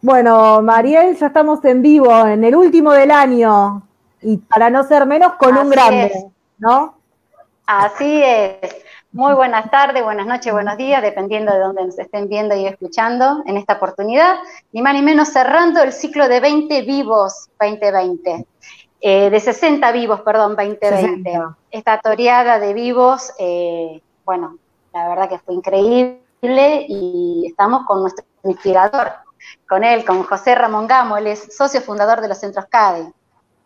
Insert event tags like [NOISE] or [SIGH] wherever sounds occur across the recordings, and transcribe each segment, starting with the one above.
Bueno, Mariel, ya estamos en vivo, en el último del año, y para no ser menos, con un grande, ¿no? Así es. Muy buenas tardes, buenas noches, buenos días, dependiendo de dónde nos estén viendo y escuchando en esta oportunidad. Ni más ni menos cerrando el ciclo de 20 vivos 2020. Eh, de 60 vivos, perdón, 2020. Esta toreada de vivos, eh, bueno, la verdad que fue increíble y estamos con nuestro inspirador, con él, con José Ramón Gamo, él es socio fundador de los centros CADE,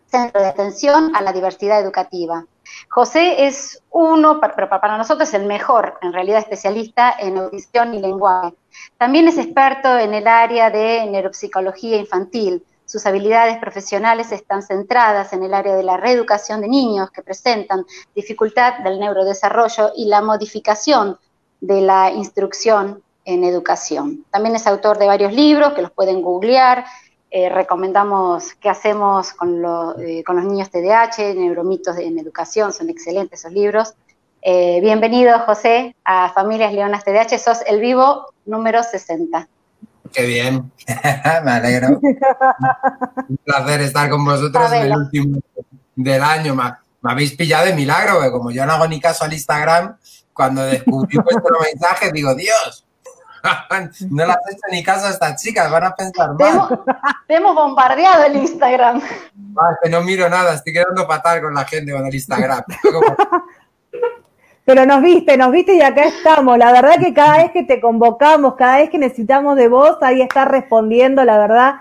Centro de Atención a la Diversidad Educativa. José es uno, para nosotros el mejor, en realidad especialista en audición y lenguaje. También es experto en el área de neuropsicología infantil. Sus habilidades profesionales están centradas en el área de la reeducación de niños que presentan dificultad del neurodesarrollo y la modificación de la instrucción en educación. También es autor de varios libros que los pueden googlear. Eh, recomendamos qué hacemos con, eh, con, los niños TDAH, neuromitos en educación, son excelentes esos libros. Eh, bienvenido, José, a Familias Leonas TDAH. Sos el vivo número 60. Qué bien, [LAUGHS] me alegro. Un placer estar con vosotros en el último del año. Me, habéis pillado de milagro, porque como yo no hago ni caso al Instagram, cuando descubrí [LAUGHS] vuestro mensaje, digo, Dios, [LAUGHS] no le has hecho ni caso a estas chicas, van a pensar mal. Te hemos, bombardeado el Instagram. no miro nada, estoy quedando fatal con la gente con el Instagram. [LAUGHS] Pero nos viste, nos viste y acá estamos. La verdad que cada vez que te convocamos, cada vez que necesitamos de vos, ahí estás respondiendo. La verdad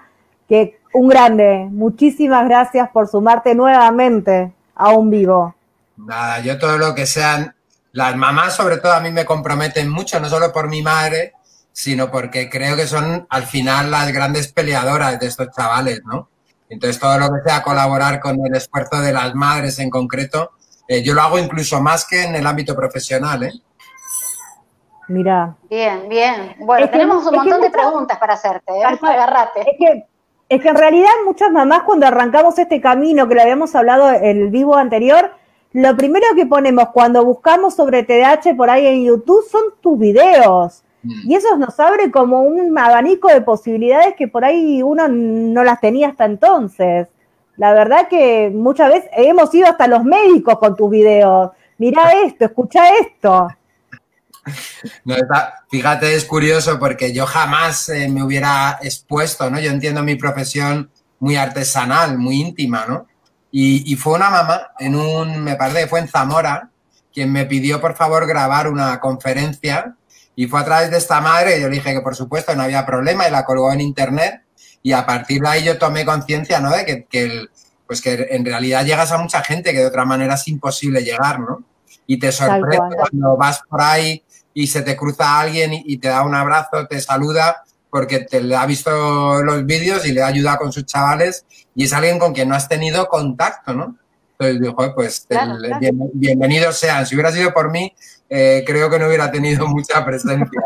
que un grande. Muchísimas gracias por sumarte nuevamente a un vivo. Nada, yo todo lo que sean las mamás, sobre todo, a mí me comprometen mucho, no solo por mi madre, sino porque creo que son al final las grandes peleadoras de estos chavales, ¿no? Entonces, todo lo que sea colaborar con el esfuerzo de las madres en concreto, eh, yo lo hago incluso más que en el ámbito profesional, ¿eh? Mira. Bien, bien. Bueno, tenemos un montón de preguntas para hacerte, ¿eh? Agarrate. Es que, es que en realidad muchas mamás cuando arrancamos este camino, que lo habíamos hablado en el vivo anterior, lo primero que ponemos cuando buscamos sobre TDAH por ahí en YouTube son tus videos. Mm. Y eso nos abre como un abanico de posibilidades que por ahí uno no las tenía hasta entonces. La verdad que muchas veces hemos ido hasta los médicos con tus videos. Mira [LAUGHS] esto, escucha esto. fíjate, es curioso porque yo jamás eh, me hubiera expuesto, ¿no? Yo entiendo mi profesión muy artesanal, muy íntima, ¿no? Y, fue una mamá en un, me parece que fue en Zamora, quien me pidió por favor grabar una conferencia y fue a través de esta madre, yo le dije que por supuesto no había problema y la colgó en internet y a partir de ahí yo tomé conciencia, ¿no? De que, que, pues que en realidad llegas a mucha gente que de otra manera es imposible llegar, ¿no? Y te sorprende cuando vas por ahí y se te cruza alguien y, y te da un abrazo, te saluda porque te le ha visto los vídeos y le ha ayudado con sus chavales y es alguien con quien no has tenido contacto, ¿no? Entonces pues bienvenidos sean. Si hubiera sido por mí, eh, creo que no hubiera tenido [LAUGHS] mucha presencia.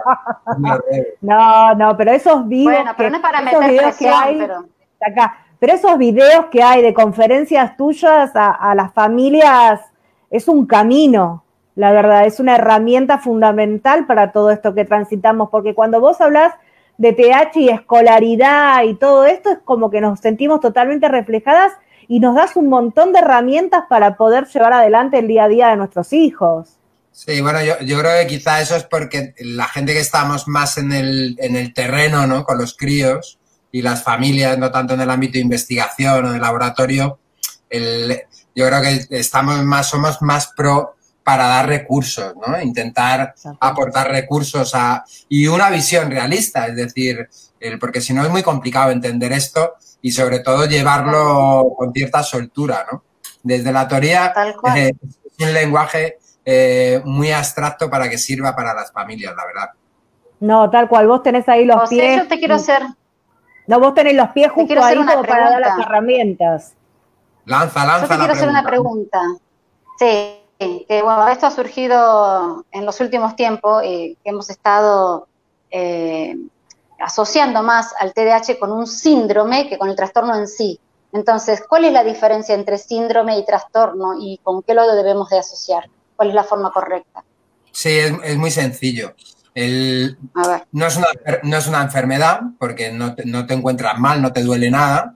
no, no, pero esos videos. Bueno, pero no es para meter que hay, pero... Acá, pero esos videos que hay de conferencias tuyas a, a las familias es un camino, la verdad, es una herramienta fundamental para todo esto que transitamos, porque cuando vos hablas de TH y escolaridad y todo esto, es como que nos sentimos totalmente reflejadas y nos das un montón de herramientas para poder llevar adelante el día a día de nuestros hijos. Sí, bueno, yo, yo creo que quizá eso es porque la gente que estamos más en el, en el terreno, ¿no? Con los críos y las familias, no tanto en el ámbito de investigación o de laboratorio, el, yo creo que estamos más, somos más pro para dar recursos, ¿no? Intentar aportar recursos a, y una visión realista, es decir, el, porque si no es muy complicado entender esto y sobre todo llevarlo con cierta soltura, ¿no? Desde la teoría eh, es un lenguaje eh, muy abstracto para que sirva para las familias, la verdad. No, tal cual, vos tenés ahí los pies. Yo te quiero hacer. No, vos tenés los pies justo ahí para dar las herramientas. Lanza, lanza. Yo te quiero hacer una pregunta. Sí que bueno, esto ha surgido en los últimos tiempos, eh, que hemos estado eh, asociando más al TDAH con un síndrome que con el trastorno en sí. Entonces, ¿cuál es la diferencia entre síndrome y trastorno y con qué lo debemos de asociar? ¿Cuál es la forma correcta? Sí, es, muy sencillo. no, es una, no, es una, enfermedad porque no te, no te, encuentras mal, no te duele nada.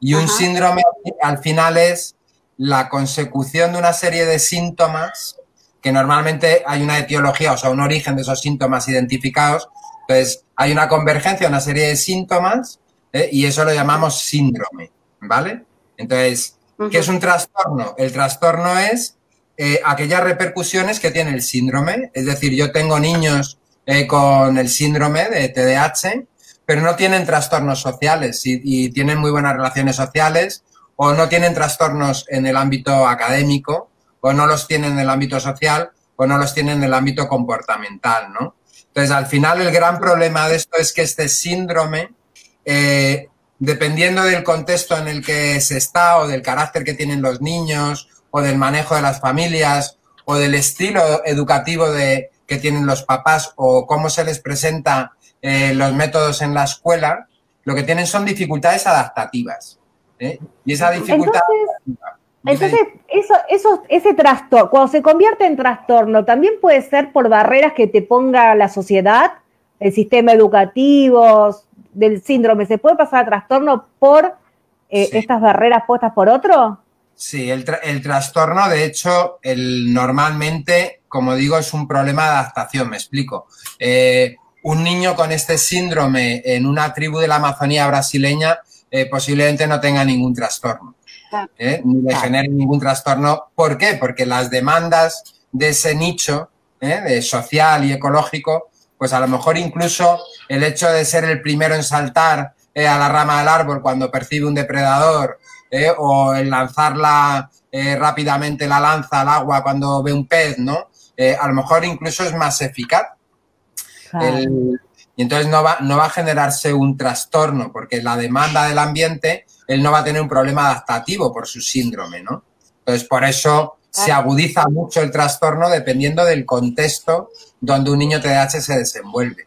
Y un síndrome al final es la consecución de una serie de síntomas que normalmente hay una etiología, o sea, un origen de esos síntomas identificados. Entonces, hay una convergencia, una serie de síntomas ¿eh? y eso lo llamamos síndrome, ¿vale? Entonces, ¿qué es un trastorno? El trastorno es eh, aquellas repercusiones que tiene el síndrome. Es decir, yo tengo niños eh, con el síndrome de TDAH, pero no tienen trastornos sociales y, tienen muy buenas relaciones sociales o no tienen trastornos en el ámbito académico o no los tienen en el ámbito social o no los tienen en el ámbito comportamental, ¿no? Entonces, al final, el gran problema de esto es que este síndrome, eh, dependiendo del contexto en el que se está o del carácter que tienen los niños o del manejo de las familias o del estilo educativo de, que tienen los papás o cómo se les presenta eh, los métodos en la escuela, lo que tienen son dificultades adaptativas. ¿eh? Y esa dificultad... Entonces, eso, eso, ese trastorno, cuando se convierte en trastorno, también puede ser por barreras que te ponga la sociedad, el sistema educativo, del síndrome. ¿Se puede pasar a trastorno por eh, estas barreras puestas por otro? Sí, el, trastorno, de hecho, el, normalmente, como digo, es un problema de adaptación, me explico. Eh, un niño con este síndrome en una tribu de la Amazonía brasileña eh, posiblemente no tenga ningún trastorno, ¿eh? ni le genere ningún trastorno. ¿Por qué? Porque las demandas de ese nicho de social y ecológico, pues a lo mejor incluso el hecho de ser el primero en saltar a la rama del árbol cuando percibe un depredador ¿eh? o el lanzarla eh, rápidamente la lanza al agua cuando ve un pez, ¿no? Eh, a lo mejor incluso es más eficaz. y entonces no va, no va a generarse un trastorno, porque la demanda del ambiente, él no va a tener un problema adaptativo por su síndrome, ¿no? Entonces, por eso se agudiza mucho el trastorno dependiendo del contexto donde un niño TDAH se desenvuelve.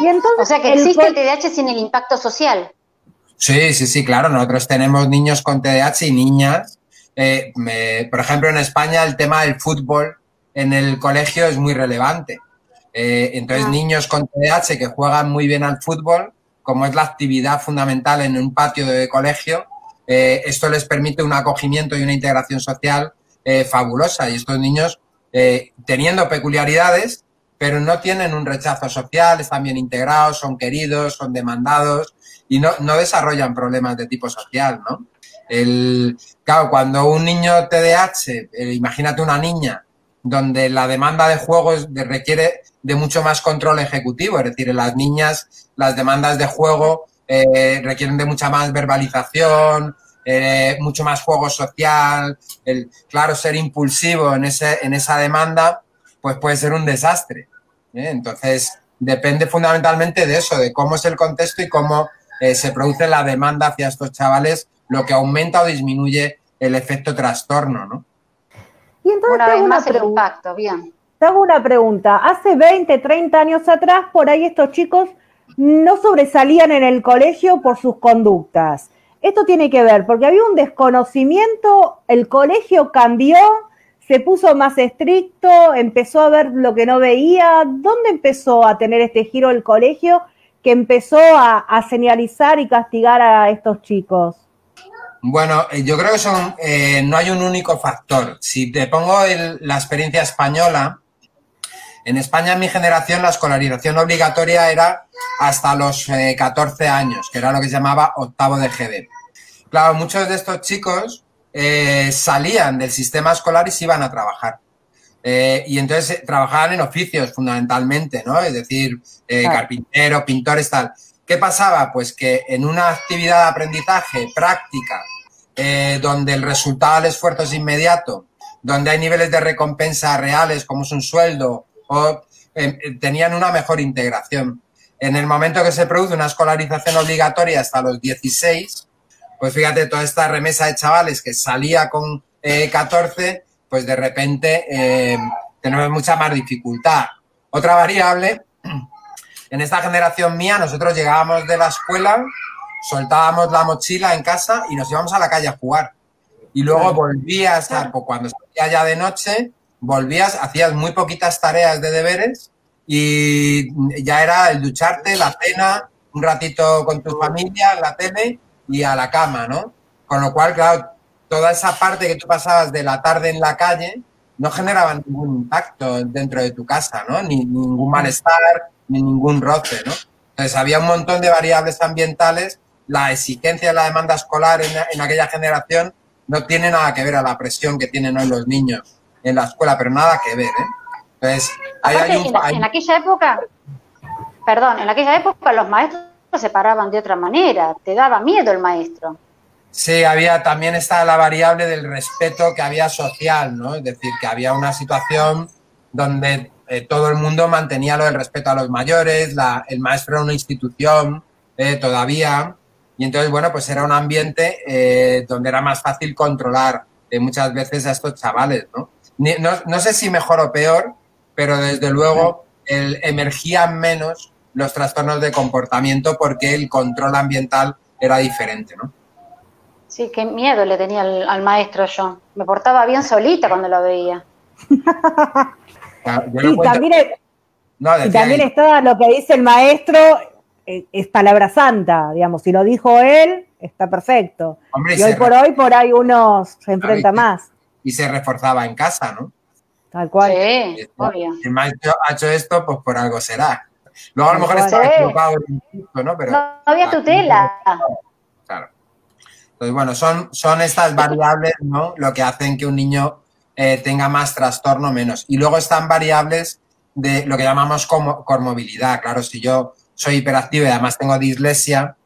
Y entonces, o sea que existe el TDAH sin el impacto social. Sí, sí, sí, claro. Nosotros tenemos niños con TDAH y niñas. Eh, por ejemplo, en España el tema del fútbol en el colegio es muy relevante. Eh, entonces, ah. niños con TDAH que juegan muy bien al fútbol, como es la actividad fundamental en un patio de colegio, eh, esto les permite un acogimiento y una integración social fabulosa. Y estos niños, teniendo peculiaridades, pero no tienen un rechazo social, están bien integrados, son queridos, son demandados y no, no desarrollan problemas de tipo social, ¿no? El, claro, cuando un niño TDAH, eh, imagínate una niña, donde la demanda de juegos requiere de mucho más control ejecutivo, es decir, en las niñas las demandas de juego eh, requieren de mucha más verbalización, eh, mucho más juego social, el, claro, ser impulsivo en, esa demanda, pues puede ser un desastre. Entonces, depende fundamentalmente de eso, de cómo es el contexto y cómo eh, se produce la demanda hacia estos chavales, lo que aumenta o disminuye el efecto trastorno, ¿no? Y entonces una vez más el impacto, bien. Te hago una pregunta. Hace 20, 30 años atrás, por ahí estos chicos no sobresalían en el colegio por sus conductas. Esto tiene que ver porque había un desconocimiento, el colegio cambió, se puso más estricto, empezó a ver lo que no veía. ¿Dónde empezó a tener este giro el colegio que empezó a, señalizar y castigar a estos chicos? Bueno, eh, yo creo que son, eh, no hay un único factor. Si te pongo la experiencia española, en España en mi generación la escolarización obligatoria era hasta los 14 eh, años, que era lo que se llamaba octavo de GB. Claro, muchos de estos chicos salían del sistema escolar y se iban a trabajar. Eh, y entonces eh, trabajaban en oficios fundamentalmente, ¿no? Es decir, eh, carpinteros, pintores, tal. ¿Qué pasaba? Pues que en una actividad de aprendizaje práctica, donde el resultado del esfuerzo es inmediato, donde hay niveles de recompensa reales, como es un sueldo, o tenían una mejor integración. En el momento que se produce una escolarización obligatoria hasta los 16, pues fíjate, toda esta remesa de chavales que salía con 14 pues de repente eh, tenemos mucha más dificultad. Otra variable, en esta generación mía, nosotros llegábamos de la escuela, soltábamos la mochila en casa y nos íbamos a la calle a jugar. Y luego volvías, a, pues, cuando salía ya de noche, volvías, hacías muy poquitas tareas de deberes y ya era el ducharte, la cena, un ratito con tu familia, la tele y a la cama, ¿no? Con lo cual, claro, toda esa parte que tú pasabas de la tarde en la calle no generaba ningún impacto dentro de tu casa, ¿no? Ni, ningún malestar, ni ningún roce, ¿no? Entonces había un montón de variables ambientales. La exigencia de la demanda escolar en, en aquella generación no tiene nada que ver a la presión que tienen hoy los niños en la escuela, pero nada que ver, ¿eh? Entonces, hay, un, en, aquella época, perdón, en aquella época los maestros se paraban de otra manera, te daba miedo el maestro. Sí, había también está la variable del respeto que había social, ¿no? Es decir, que había una situación donde eh, todo el mundo mantenía lo del respeto a los mayores, la, el maestro era una institución eh, todavía, y entonces, bueno, pues era un ambiente eh, donde era más fácil controlar muchas veces a estos chavales, ¿no? ¿no? No sé si mejor o peor, pero desde luego el, emergían menos los trastornos de comportamiento porque el control ambiental era diferente, ¿no? Sí, qué miedo le tenía al, maestro yo. Me portaba bien solita cuando lo veía. [LAUGHS] y también, también está lo que dice el maestro, eh, es palabra santa, digamos, si lo dijo él, está perfecto. y hoy por hoy, por ahí uno se enfrenta más. Y se reforzaba en casa, ¿no? Tal cual. Sí, obvio. el maestro ha hecho esto, pues por algo será. Luego a lo mejor está equivocado, ¿no? Pero, no había tutela. Claro. Entonces, bueno, son, son estas variables, ¿no? Lo que hacen que un niño eh, tenga más trastorno menos. Y luego están variables de lo que llamamos como, comorbilidad. Claro, si yo soy hiperactivo y además tengo dislexia,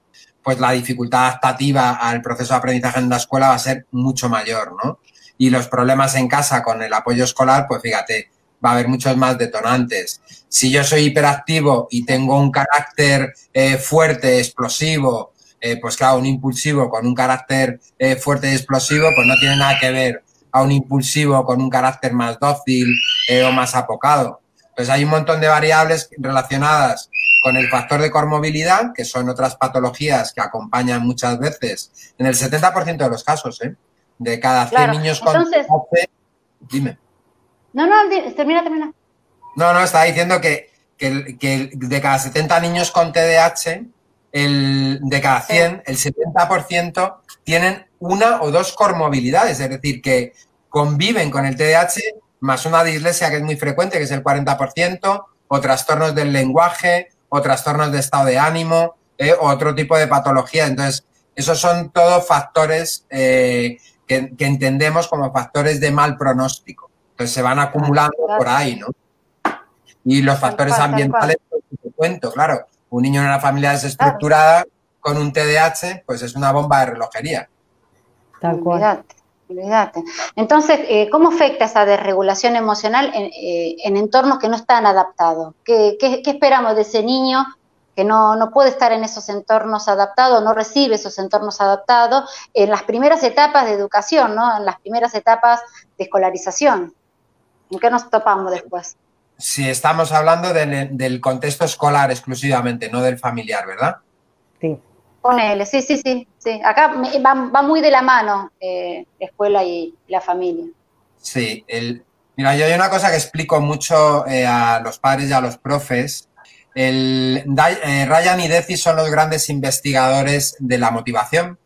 pues la dificultad adaptativa al proceso de aprendizaje en la escuela va a ser mucho mayor, ¿no? Y los problemas en casa con el apoyo escolar, pues fíjate, va a haber muchos más detonantes. Si yo soy hiperactivo y tengo un carácter eh, fuerte, explosivo, eh, pues claro, un impulsivo con un carácter fuerte y explosivo, pues no tiene nada que ver a un impulsivo con un carácter más dócil eh, o más apocado. Pues hay un montón de variables relacionadas con el factor de comorbilidad, que son otras patologías que acompañan muchas veces, en el 70% de los casos, ¿eh? De cada 100 niños con Entonces, Dime. No, no, termina, termina. No, no, estaba diciendo que, que, que de cada 70 niños con TDAH, el, de cada 100, el 70% tienen una o dos comorbilidades, es decir, que conviven con el TDAH más una dislexia que es muy frecuente, que es el 40%, o trastornos del lenguaje, o trastornos de estado de ánimo, eh, o otro tipo de patología. Entonces, esos son todos factores eh, que, entendemos como factores de mal pronóstico. Entonces, se van acumulando por ahí, ¿no? Y los factores ambientales, te cuento, claro un niño en una familia desestructurada con un TDAH, pues es una bomba de relojería. Tal cual. Olvídate. Entonces, eh, ¿cómo afecta esa desregulación emocional en, eh, entornos que no están adaptados? ¿Qué, esperamos de ese niño que no, no, puede estar en esos entornos adaptados, no recibe esos entornos adaptados en las primeras etapas de educación, ¿no? En las primeras etapas de escolarización. ¿En qué nos topamos después? si estamos hablando del contexto escolar exclusivamente, no del familiar, ¿verdad? Sí. Ponele, sí, sí, sí, sí. Acá va, muy de la mano eh, la escuela y la familia. Sí, el, mira, yo hay una cosa que explico mucho eh, a los padres y a los profes. El, eh, Ryan y Deci son los grandes investigadores de la motivación.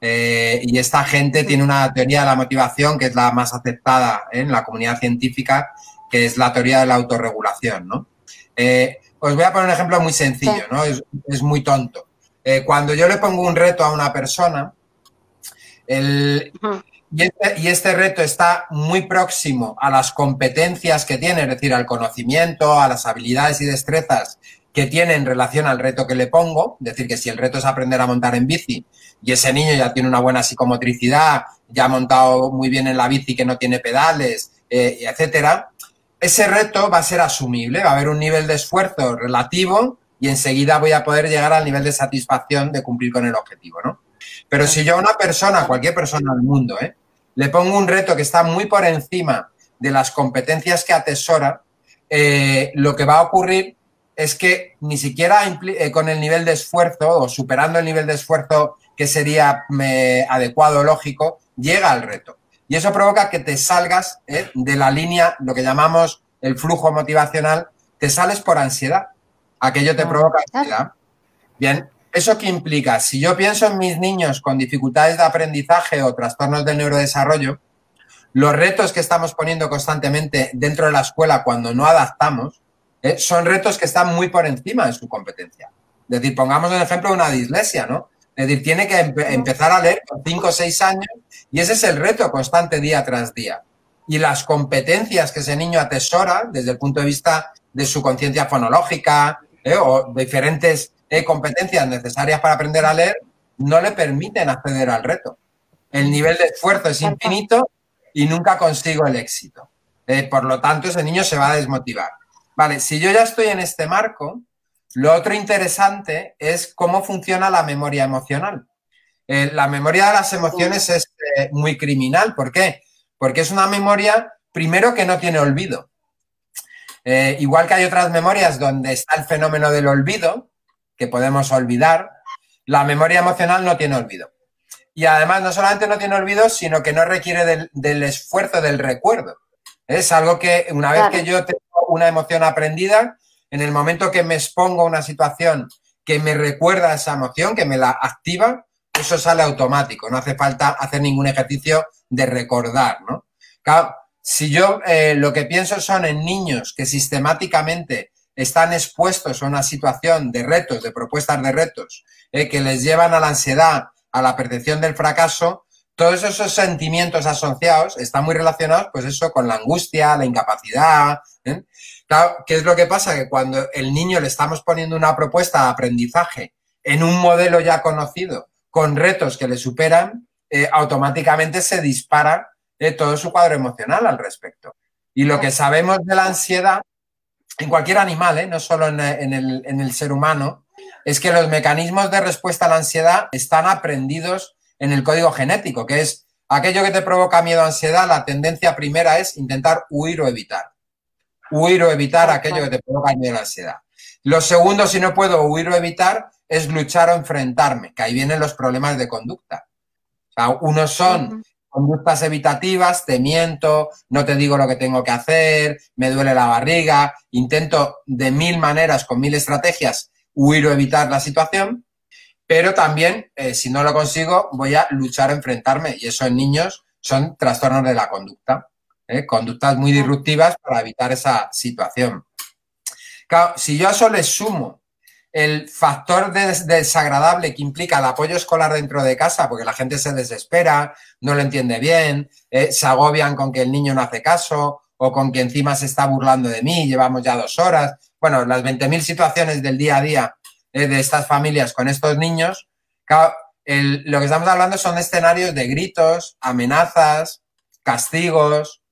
y esta gente tiene una teoría de la motivación que es la más aceptada en la comunidad científica, que es la teoría de la autorregulación, ¿no? Os voy a poner un ejemplo muy sencillo, ¿no? Es, muy tonto. Eh, cuando yo le pongo un reto a una persona, el, y, este, y, este, reto está muy próximo a las competencias que tiene, es decir, al conocimiento, a las habilidades y destrezas que tiene en relación al reto que le pongo, es decir, que si el reto es aprender a montar en bici y ese niño ya tiene una buena psicomotricidad, ya ha montado muy bien en la bici que no tiene pedales, eh, etcétera, ese reto va a ser asumible, va a haber un nivel de esfuerzo relativo y enseguida voy a poder llegar al nivel de satisfacción de cumplir con el objetivo, ¿no? Pero si yo a una persona, cualquier persona del mundo, ¿eh? le pongo un reto que está muy por encima de las competencias que atesora, eh, lo que va a ocurrir es que ni siquiera eh, con el nivel de esfuerzo o superando el nivel de esfuerzo que sería adecuado o lógico, llega al reto. y eso provoca que te salgas ¿eh? de la línea, lo que llamamos el flujo motivacional, te sales por ansiedad. Aquello te provoca ansiedad. Bien, ¿eso qué implica? Si yo pienso en mis niños con dificultades de aprendizaje o trastornos del neurodesarrollo, los retos que estamos poniendo constantemente dentro de la escuela cuando no adaptamos ¿eh? son retos que están muy por encima de su competencia. Es decir, pongamos el ejemplo de una dislexia, ¿no? Es decir, tiene que empezar a leer con 5 o 6 años y ese es el reto constante día tras día. Y las competencias que ese niño atesora desde el punto de vista de su conciencia fonológica ¿eh? o diferentes eh, competencias necesarias para aprender a leer, no le permiten acceder al reto. El nivel de esfuerzo es infinito y nunca consigo el éxito. Eh, por lo tanto, ese niño se va a desmotivar. Vale, si yo ya estoy en este marco, lo otro interesante es cómo funciona la memoria emocional. la memoria de las emociones es muy criminal. ¿Por qué? Porque es una memoria, primero, que no tiene olvido. Eh, igual que hay otras memorias donde está el fenómeno del olvido, que podemos olvidar, la memoria emocional no tiene olvido. Y además no solamente no tiene olvido, sino que no requiere del, esfuerzo del recuerdo. Es algo que una vez que yo tengo una emoción aprendida, en el momento que me expongo a una situación que me recuerda esa emoción, que me la activa, eso sale automático, no hace falta hacer ningún ejercicio de recordar, ¿no? Si yo eh, lo que pienso son en niños que sistemáticamente están expuestos a una situación de retos, de propuestas de retos, eh, que les llevan a la ansiedad, a la percepción del fracaso, todos esos sentimientos asociados están muy relacionados, pues eso, con la angustia, la incapacidad. ¿eh? Claro, ¿qué es lo que pasa? Que cuando el niño le estamos poniendo una propuesta de aprendizaje en un modelo ya conocido, con retos que le superan, automáticamente se dispara todo su cuadro emocional al respecto. Y lo que sabemos de la ansiedad, en cualquier animal, ¿eh? no solo en, el, en el ser humano, es que los mecanismos de respuesta a la ansiedad están aprendidos en el código genético, que es aquello que te provoca miedo o ansiedad, la tendencia primera es intentar huir o evitar. Huir o evitar aquello que te provoca miedo o ansiedad. Lo segundo, si no puedo huir o evitar, es luchar o enfrentarme, que ahí vienen los problemas de conducta. O son conductas evitativas, te miento, no te digo lo que tengo que hacer, me duele la barriga, intento de mil maneras, con mil estrategias, huir o evitar la situación, pero también, eh, si no lo consigo, voy a luchar, a enfrentarme, y eso en niños son trastornos de la conducta, ¿eh? conductas muy disruptivas para evitar esa situación. Claro, si yo a eso le sumo el factor desagradable que implica el apoyo escolar dentro de casa, porque la gente se desespera, no lo entiende bien, eh, se agobian con que el niño no hace caso o con que encima se está burlando de mí, llevamos ya dos horas. Bueno, las 20.000 situaciones del día a día eh, de estas familias con estos niños, lo que estamos hablando son escenarios de gritos, amenazas, castigos,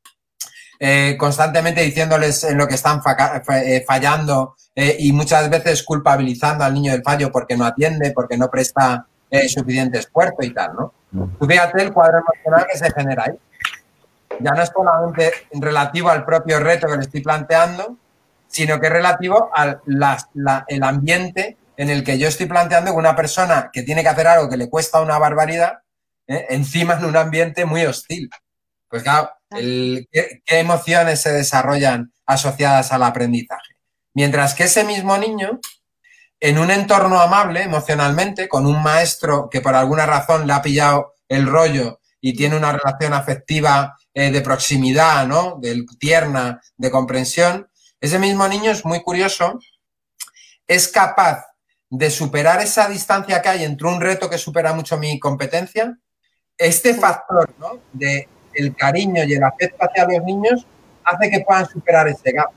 eh, constantemente diciéndoles en lo que están fallando eh, y muchas veces culpabilizando al niño del fallo porque no atiende, porque no presta eh, suficiente esfuerzo y tal, ¿no? Tú fíjate el cuadro emocional que se genera ahí. Ya no es solamente relativo al propio reto que le estoy planteando, sino que es relativo al el ambiente en el que yo estoy planteando que una persona que tiene que hacer algo que le cuesta una barbaridad, eh, encima en un ambiente muy hostil. Pues claro, ¿qué, ¿qué emociones se desarrollan asociadas al aprendizaje? Mientras que ese mismo niño, en un entorno amable emocionalmente, con un maestro que por alguna razón le ha pillado el rollo y tiene una relación afectiva eh, de proximidad, ¿no? De tierna, de comprensión, ese mismo niño es muy curioso, es capaz de superar esa distancia que hay entre un reto que supera mucho mi competencia. Este factor ¿no? de el cariño y el afecto hacia los niños hace que puedan superar ese gap.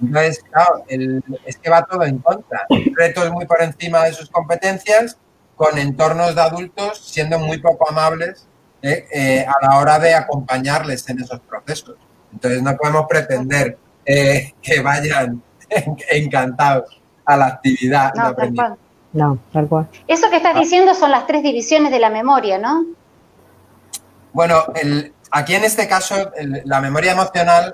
Entonces, claro, es que va todo en contra. Retos muy por encima de sus competencias, con entornos de adultos siendo muy poco amables eh, eh, a la hora de acompañarles en esos procesos. Entonces, no podemos pretender eh, que vayan [LAUGHS] encantados a la actividad. No, tal cual. No, tal cual. Eso que estás diciendo son las tres divisiones de la memoria, ¿no? Bueno, aquí en este caso, la memoria emocional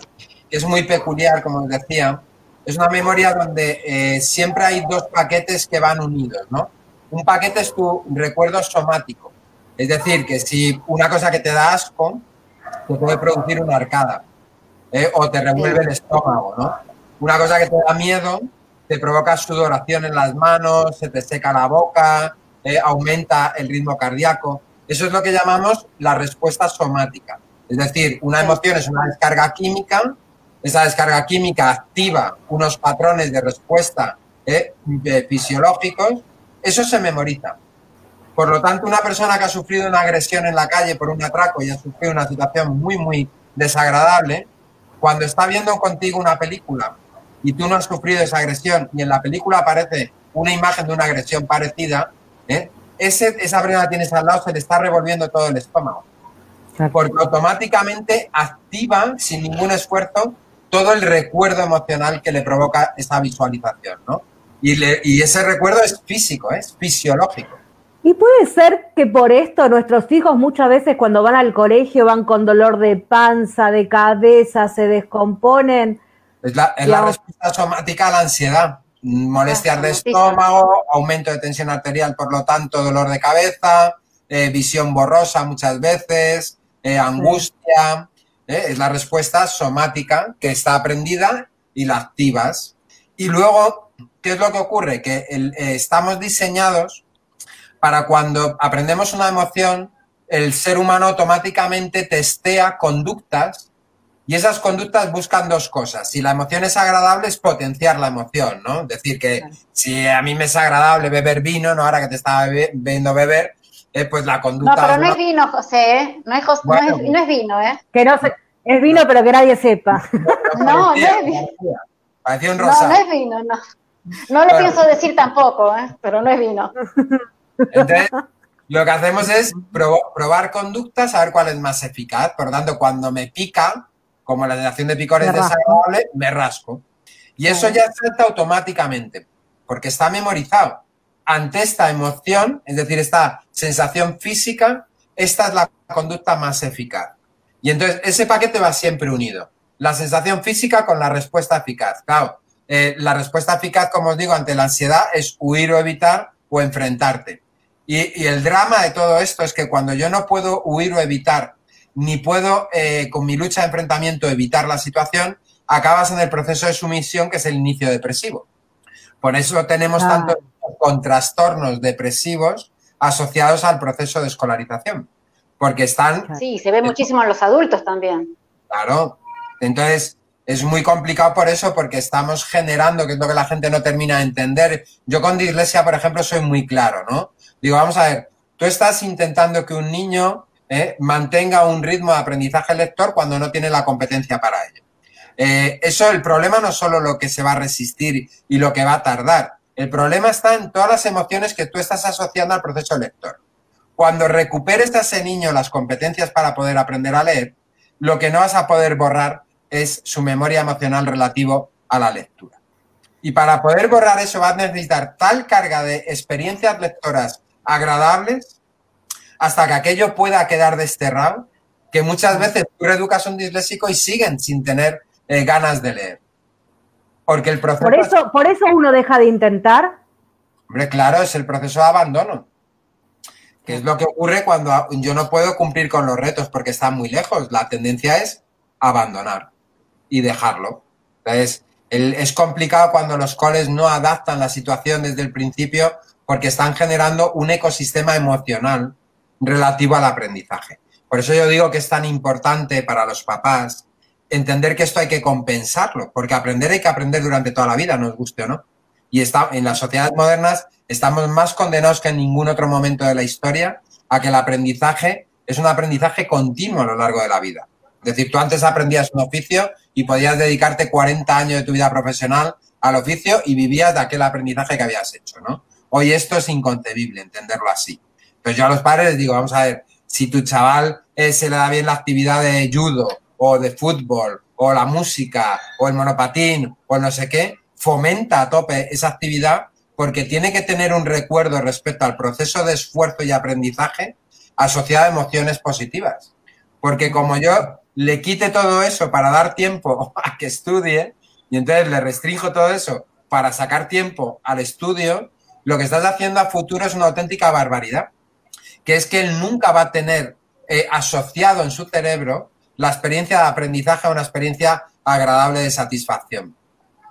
es muy peculiar, como os decía. Es una memoria donde eh, siempre hay dos paquetes que van unidos, ¿no? Un paquete es tu recuerdo somático. Es decir, que si una cosa que te da asco, te puede producir una arcada ¿eh? o te revuelve el estómago, ¿no? Una cosa que te da miedo te provoca sudoración en las manos, se te seca la boca, eh, aumenta el ritmo cardíaco. Eso es lo que llamamos la respuesta somática. Es decir, una emoción es una descarga química, esa descarga química activa unos patrones de respuesta eh, fisiológicos, eso se memoriza. Por lo tanto, una persona que ha sufrido una agresión en la calle por un atraco y ha sufrido una situación muy, muy desagradable, cuando está viendo contigo una película y tú no has sufrido esa agresión y en la película aparece una imagen de una agresión parecida, ¿eh? Ese, esa persona que tienes al lado se le está revolviendo todo el estómago. Porque automáticamente activa, sin ningún esfuerzo, todo el recuerdo emocional que le provoca esa visualización, ¿no? Y, y ese recuerdo es físico, es fisiológico. Y puede ser que por esto nuestros hijos muchas veces cuando van al colegio van con dolor de panza, de cabeza, se descomponen. Es la, respuesta somática a la ansiedad. Molestias de estómago, aumento de tensión arterial, por lo tanto, dolor de cabeza, eh, visión borrosa muchas veces, eh, angustia. Eh, es la respuesta somática que está aprendida y la activas. Y luego, ¿qué es lo que ocurre? Que estamos diseñados para cuando aprendemos una emoción, el ser humano automáticamente testea conductas y esas conductas buscan dos cosas. Si la emoción es agradable, es potenciar la emoción, ¿no? Decir que si a mí me es agradable beber vino, ¿no? Ahora que te estaba viendo beber, eh, pues la conducta... No, pero no es vino, José, ¿eh? No es, no, es, vino, ¿eh? Que no es vino, pero que nadie sepa. No, no, [LAUGHS] es vino. Parecía un rosado. No, no es vino, no. No lo pienso decir tampoco, ¿eh? Pero no es vino. Entonces, lo que hacemos es probar conductas, a ver cuál es más eficaz. Por lo tanto, cuando me pica, como la sensación de picor es desagradable, me rasco. Y eso ya salta automáticamente, porque está memorizado. Ante esta emoción, es decir, esta sensación física, esta es la conducta más eficaz. Y entonces ese paquete va siempre unido. La sensación física con la respuesta eficaz. Claro, eh, la respuesta eficaz, como os digo, ante la ansiedad es huir o evitar o enfrentarte. Y, el drama de todo esto es que cuando yo no puedo huir o evitar, ni puedo eh, con mi lucha de enfrentamiento evitar la situación, acabas en el proceso de sumisión que es el inicio depresivo. Por eso tenemos ah. Tantos trastornos depresivos asociados al proceso de escolarización. Porque están... Sí, se ve muchísimo en los adultos también. Claro. Entonces, es muy complicado por eso, porque estamos generando, que es lo que la gente no termina de entender. Yo con dislexia, por ejemplo, soy muy claro, ¿no? Digo, vamos a ver, tú estás intentando que un niño eh, mantenga un ritmo de aprendizaje lector cuando no tiene la competencia para ello. Eh, eso, el problema no es solo lo que se va a resistir y lo que va a tardar. El problema está en todas las emociones que tú estás asociando al proceso lector. Cuando recuperes a ese niño las competencias para poder aprender a leer, lo que no vas a poder borrar es su memoria emocional relativo a la lectura. Y para poder borrar eso vas a necesitar tal carga de experiencias lectoras agradables hasta que aquello pueda quedar desterrado, que muchas veces tú reeducas a un disléxico y siguen sin tener eh, ganas de leer. Porque el proceso... Por eso, por eso uno deja de intentar. Hombre, claro, es el proceso de abandono. Que es lo que ocurre cuando yo no puedo cumplir con los retos porque están muy lejos. La tendencia es abandonar y dejarlo. Entonces, es complicado cuando los coles no adaptan la situación desde el principio porque están generando un ecosistema emocional relativo al aprendizaje. Por eso yo digo que es tan importante para los papás entender que esto hay que compensarlo, porque aprender hay que aprender durante toda la vida, nos guste o no. Y está, en las sociedades modernas estamos más condenados que en ningún otro momento de la historia a que el aprendizaje es un aprendizaje continuo a lo largo de la vida. Es decir, tú antes aprendías un oficio y podías dedicarte 40 años de tu vida profesional al oficio y vivías de aquel aprendizaje que habías hecho, ¿no? Hoy esto es inconcebible, entenderlo así. Entonces yo a los padres les digo, vamos a ver, si tu chaval eh, se le da bien la actividad de judo o de fútbol o la música o el monopatín o no sé qué, fomenta a tope esa actividad porque tiene que tener un recuerdo respecto al proceso de esfuerzo y aprendizaje asociado a emociones positivas. Porque como yo le quite todo eso para dar tiempo [LAUGHS] a que estudie y entonces le restringo todo eso para sacar tiempo al estudio, lo que estás haciendo a futuro es una auténtica barbaridad, que es que él nunca va a tener eh, asociado en su cerebro la experiencia de aprendizaje a una experiencia agradable de satisfacción.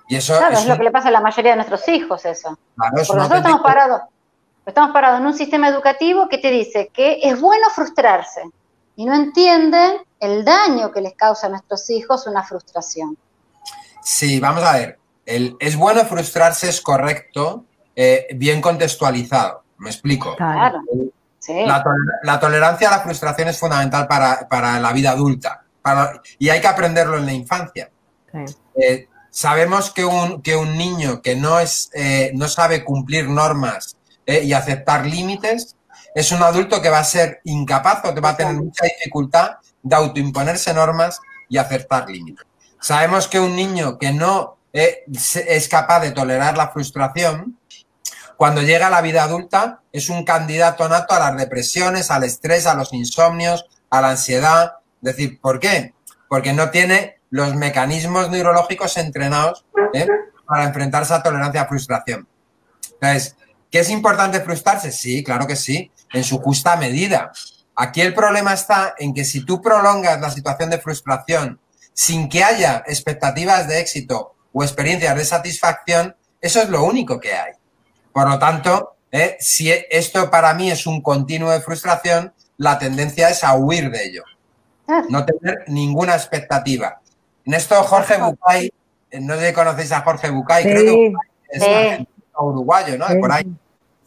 Y eso claro, es, lo que le pasa a la mayoría de nuestros hijos, eso. Porque nosotros estamos parados, estamos parados en un sistema educativo que te dice que es bueno frustrarse y no entienden el daño que les causa a nuestros hijos una frustración. Sí, vamos a ver. El, es bueno frustrarse, es correcto, eh, bien contextualizado. Me explico. Claro. La, tolerancia a la frustración es fundamental para, la vida adulta y hay que aprenderlo en la infancia. Eh, sabemos que un, que un, niño que no, es, eh, no sabe cumplir normas y aceptar límites es un adulto que va a ser incapaz o que va a tener mucha dificultad de autoimponerse normas y aceptar límites. Sabemos que un niño que no eh, es capaz de tolerar la frustración, cuando llega a la vida adulta es un candidato nato a las depresiones, al estrés, a los insomnios, a la ansiedad. Es decir, ¿por qué? Porque no tiene los mecanismos neurológicos entrenados ¿eh? para enfrentarse a tolerancia a frustración. Entonces, ¿qué es importante frustrarse? Sí, claro que sí, en su justa medida. Aquí el problema está en que si tú prolongas la situación de frustración sin que haya expectativas de éxito o experiencias de satisfacción, eso es lo único que hay. Por lo tanto, eh, si esto para mí es un continuo de frustración, la tendencia es a huir de ello. Ah. No tener ninguna expectativa. En esto Jorge Bucay, eh, no sé si conocéis a Jorge Bucay, creo que es uruguayo, ¿no? por ahí.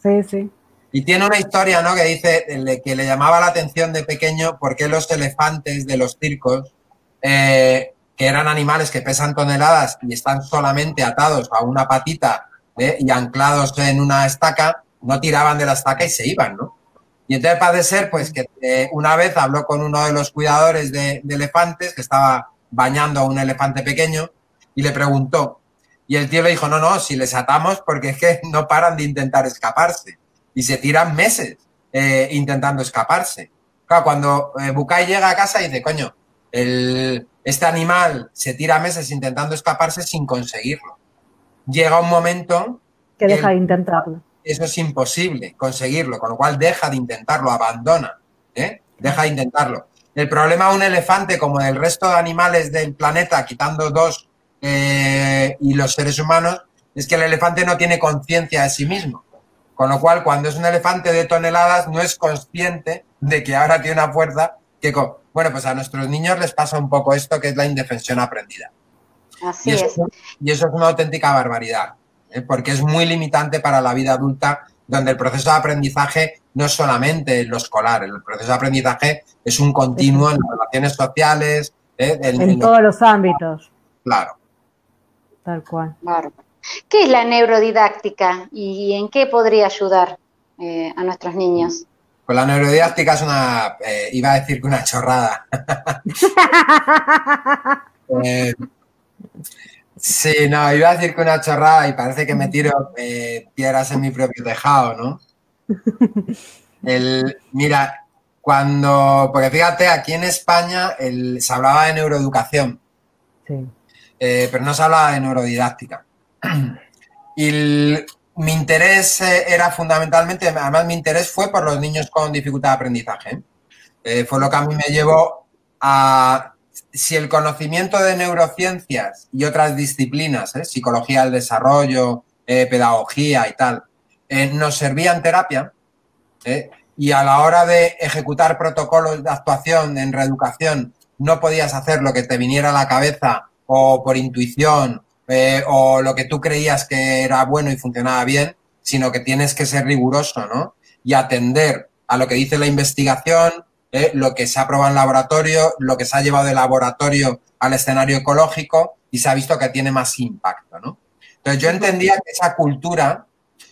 Sí, sí. Y tiene una historia, ¿no? Que dice que le llamaba la atención de pequeño por qué los elefantes de los circos eh, que eran animales que pesan toneladas y están solamente atados a una patita eh, y anclados en una estaca, no tiraban de la estaca y se iban, ¿no? Y entonces parece ser, pues, que eh, una vez habló con uno de los cuidadores de, elefantes que estaba bañando a un elefante pequeño y le preguntó. Y el tío le dijo, no, no, si les atamos porque es que [LAUGHS] no paran de intentar escaparse y se tiran meses intentando escaparse. Claro, cuando Bucay llega a casa y dice, coño, el, este animal se tira meses intentando escaparse sin conseguirlo. Llega un momento... Que deja de intentarlo. Eso es imposible conseguirlo, con lo cual deja de intentarlo, abandona, ¿eh? deja de intentarlo. El problema de un elefante, como el resto de animales del planeta, quitando dos eh, y los seres humanos, es que el elefante no tiene conciencia de sí mismo. Con lo cual, cuando es un elefante de toneladas, no es consciente de que ahora tiene una fuerza que, bueno, pues a nuestros niños les pasa un poco esto que es la indefensión aprendida. Así y eso, es. Y eso es una auténtica barbaridad, ¿eh? porque es muy limitante para la vida adulta, donde el proceso de aprendizaje no es solamente lo escolar, el proceso de aprendizaje es un continuo en las relaciones sociales. ¿eh? En, todos los ámbitos. Claro. Tal cual. Claro. ¿Qué es la neurodidáctica y en qué podría ayudar eh, a nuestros niños? Pues la neurodidáctica es una, eh, iba a decir que una chorrada. [LAUGHS] [LAUGHS] Eh, sí, no, iba a decir que una chorrada y parece que me tiro eh, piedras en mi propio tejado, ¿no? El, mira, cuando, porque fíjate, aquí en España se hablaba de neuroeducación, sí. pero no se hablaba de neurodidáctica. Y el, mi interés eh, era fundamentalmente, además mi interés fue por los niños con dificultad de aprendizaje. Eh, fue lo que a mí me llevó a, si el conocimiento de neurociencias y otras disciplinas, eh, psicología del desarrollo, pedagogía y tal, nos servía en terapia, y a la hora de ejecutar protocolos de actuación en reeducación no podías hacer lo que te viniera a la cabeza o por intuición eh, o lo que tú creías que era bueno y funcionaba bien, sino que tienes que ser riguroso, ¿no? Y atender a lo que dice la investigación, lo que se ha probado en laboratorio, lo que se ha llevado de laboratorio al escenario ecológico y se ha visto que tiene más impacto, ¿no? Entonces yo entendía que esa cultura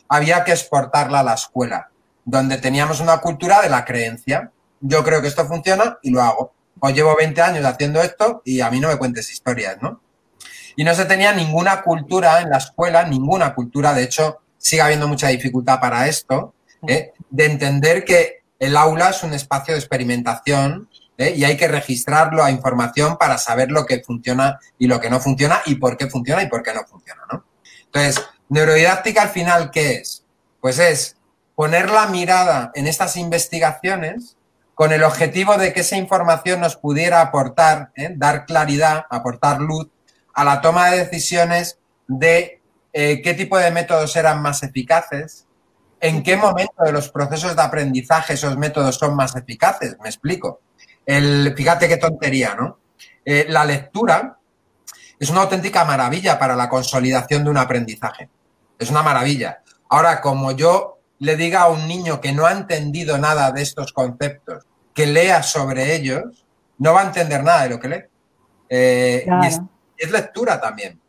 había que exportarla a la escuela, donde teníamos una cultura de la creencia. Yo creo que esto funciona y lo hago. O llevo 20 años haciendo esto y a mí no me cuentes historias, ¿no? Y no se tenía ninguna cultura en la escuela, ninguna cultura, de hecho, sigue habiendo mucha dificultad para esto, ¿eh? de entender que el aula es un espacio de experimentación ¿eh? y hay que registrarlo a información para saber lo que funciona y lo que no funciona y por qué funciona y por qué no funciona, ¿no? Entonces, neurodidáctica al final, ¿qué es? Pues es poner la mirada en estas investigaciones con el objetivo de que esa información nos pudiera aportar, ¿eh? dar claridad, aportar luz a la toma de decisiones de eh, qué tipo de métodos eran más eficaces, en qué momento de los procesos de aprendizaje esos métodos son más eficaces. Me explico. El, fíjate qué tontería, ¿no? Eh, la lectura es una auténtica maravilla para la consolidación de un aprendizaje. Es una maravilla. Ahora, como yo le diga a un niño que no ha entendido nada de estos conceptos, que lea sobre ellos, no va a entender nada de lo que lee. Eh, es, lectura también.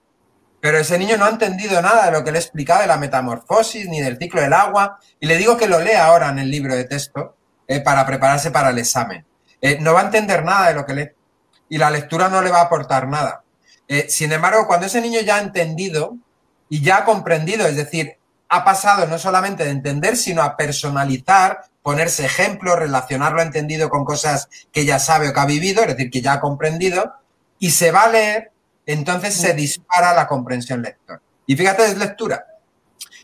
Pero ese niño no ha entendido nada de lo que le he explicado de la metamorfosis ni del ciclo del agua. Y le digo que lo lea ahora en el libro de texto eh, para prepararse para el examen. Eh, no va a entender nada de lo que lee. Y la lectura no le va a aportar nada. sin embargo, cuando ese niño ya ha entendido y ya ha comprendido, es decir, ha pasado no solamente de entender, sino a personalizar, ponerse ejemplos, relacionarlo entendido con cosas que ya sabe o que ha vivido, es decir, que ya ha comprendido, y se va a leer, entonces se dispara la comprensión lector. Y fíjate, es lectura.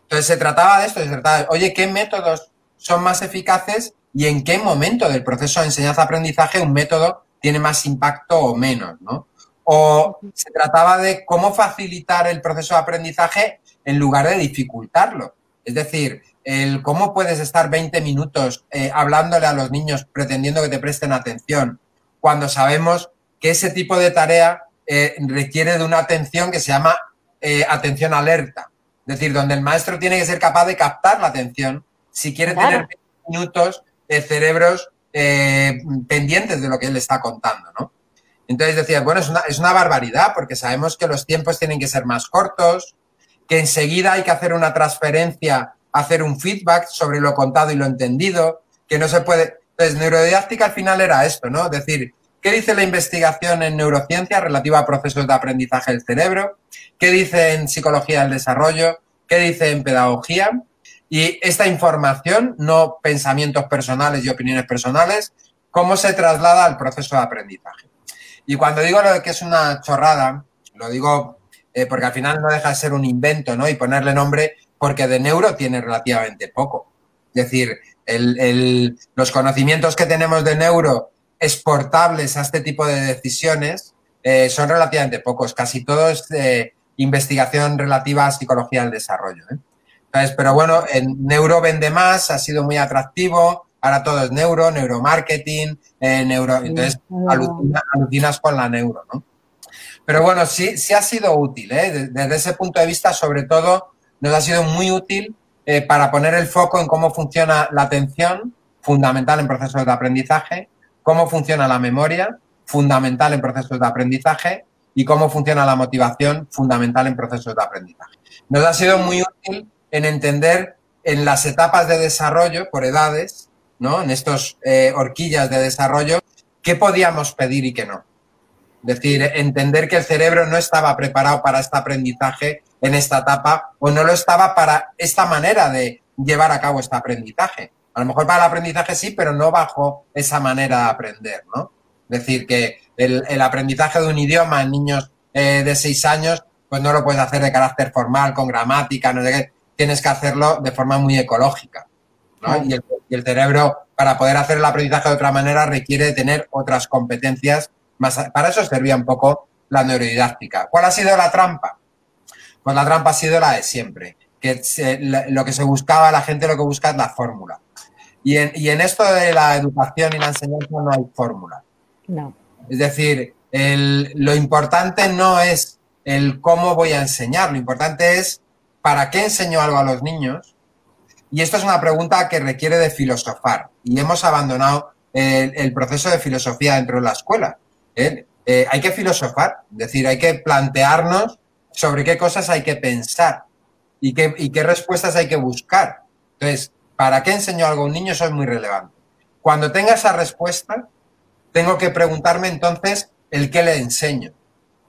Entonces se trataba de esto, se trataba de, oye, ¿qué métodos son más eficaces y en qué momento del proceso de enseñanza-aprendizaje un método tiene más impacto o menos, ¿no? O se trataba de cómo facilitar el proceso de aprendizaje en lugar de dificultarlo. Es decir, el cómo puedes estar 20 minutos eh, hablándole a los niños pretendiendo que te presten atención cuando sabemos que ese tipo de tarea eh, requiere de una atención que se llama eh, atención alerta. Es decir, donde el maestro tiene que ser capaz de captar la atención si quiere tener 20 minutos de cerebros pendientes de lo que él está contando, ¿no? Entonces decía, bueno, es una, es una barbaridad porque sabemos que los tiempos tienen que ser más cortos, que enseguida hay que hacer una transferencia, hacer un feedback sobre lo contado y lo entendido, que no se puede. Entonces, neurodidáctica al final era esto, ¿no? Es decir, ¿qué dice la investigación en neurociencia relativa a procesos de aprendizaje del cerebro? ¿Qué dice en psicología del desarrollo? ¿Qué dice en pedagogía? Y esta información, no pensamientos personales y opiniones personales, ¿cómo se traslada al proceso de aprendizaje? Y cuando digo lo de que es una chorrada, lo digo eh, porque al final no deja de ser un invento, ¿no? Y ponerle nombre, porque de neuro tiene relativamente poco. Es decir, los conocimientos que tenemos de neuro exportables a este tipo de decisiones eh, son relativamente pocos. Casi todo es de investigación relativa a psicología del desarrollo. ¿eh? Entonces, pero bueno, en neuro vende más, ha sido muy atractivo. Ahora todo es neuro, neuromarketing, neuro. Entonces, alucinas con la neuro, ¿no? Pero bueno, sí, sí ha sido útil, ¿eh? desde ese punto de vista, sobre todo, nos ha sido muy útil eh, para poner el foco en cómo funciona la atención, fundamental en procesos de aprendizaje, cómo funciona la memoria, fundamental en procesos de aprendizaje, y cómo funciona la motivación, fundamental en procesos de aprendizaje. Nos ha sido muy útil en entender en las etapas de desarrollo por edades, ¿no? En estos eh, horquillas de desarrollo, qué podíamos pedir y qué no. Es decir, entender que el cerebro no estaba preparado para este aprendizaje en esta etapa o no lo estaba para esta manera de llevar a cabo este aprendizaje. A lo mejor para el aprendizaje sí, pero no bajo esa manera de aprender, ¿no? Es decir, que el, aprendizaje de un idioma en niños eh, de seis años, pues no lo puedes hacer de carácter formal, con gramática, no sé Tienes que hacerlo de forma muy ecológica, ¿no? Y, el, y el cerebro, para poder hacer el aprendizaje de otra manera, requiere tener otras competencias para eso servía un poco la neurodidáctica. ¿Cuál ha sido la trampa? Pues la trampa ha sido la de siempre, que lo que se buscaba, la gente lo que busca es la fórmula. Y en, esto de la educación y la enseñanza no hay fórmula. No. Es decir, lo importante no es el cómo voy a enseñar, lo importante es para qué enseño algo a los niños. Y esto es una pregunta que requiere de filosofar. Y hemos abandonado el proceso de filosofía dentro de la escuela. ¿eh? Eh, hay que filosofar, es decir, hay que plantearnos sobre qué cosas hay que pensar y qué, y qué respuestas hay que buscar. Entonces, ¿para qué enseño algo a un niño? Eso es muy relevante. Cuando tenga esa respuesta, tengo que preguntarme entonces el qué le enseño.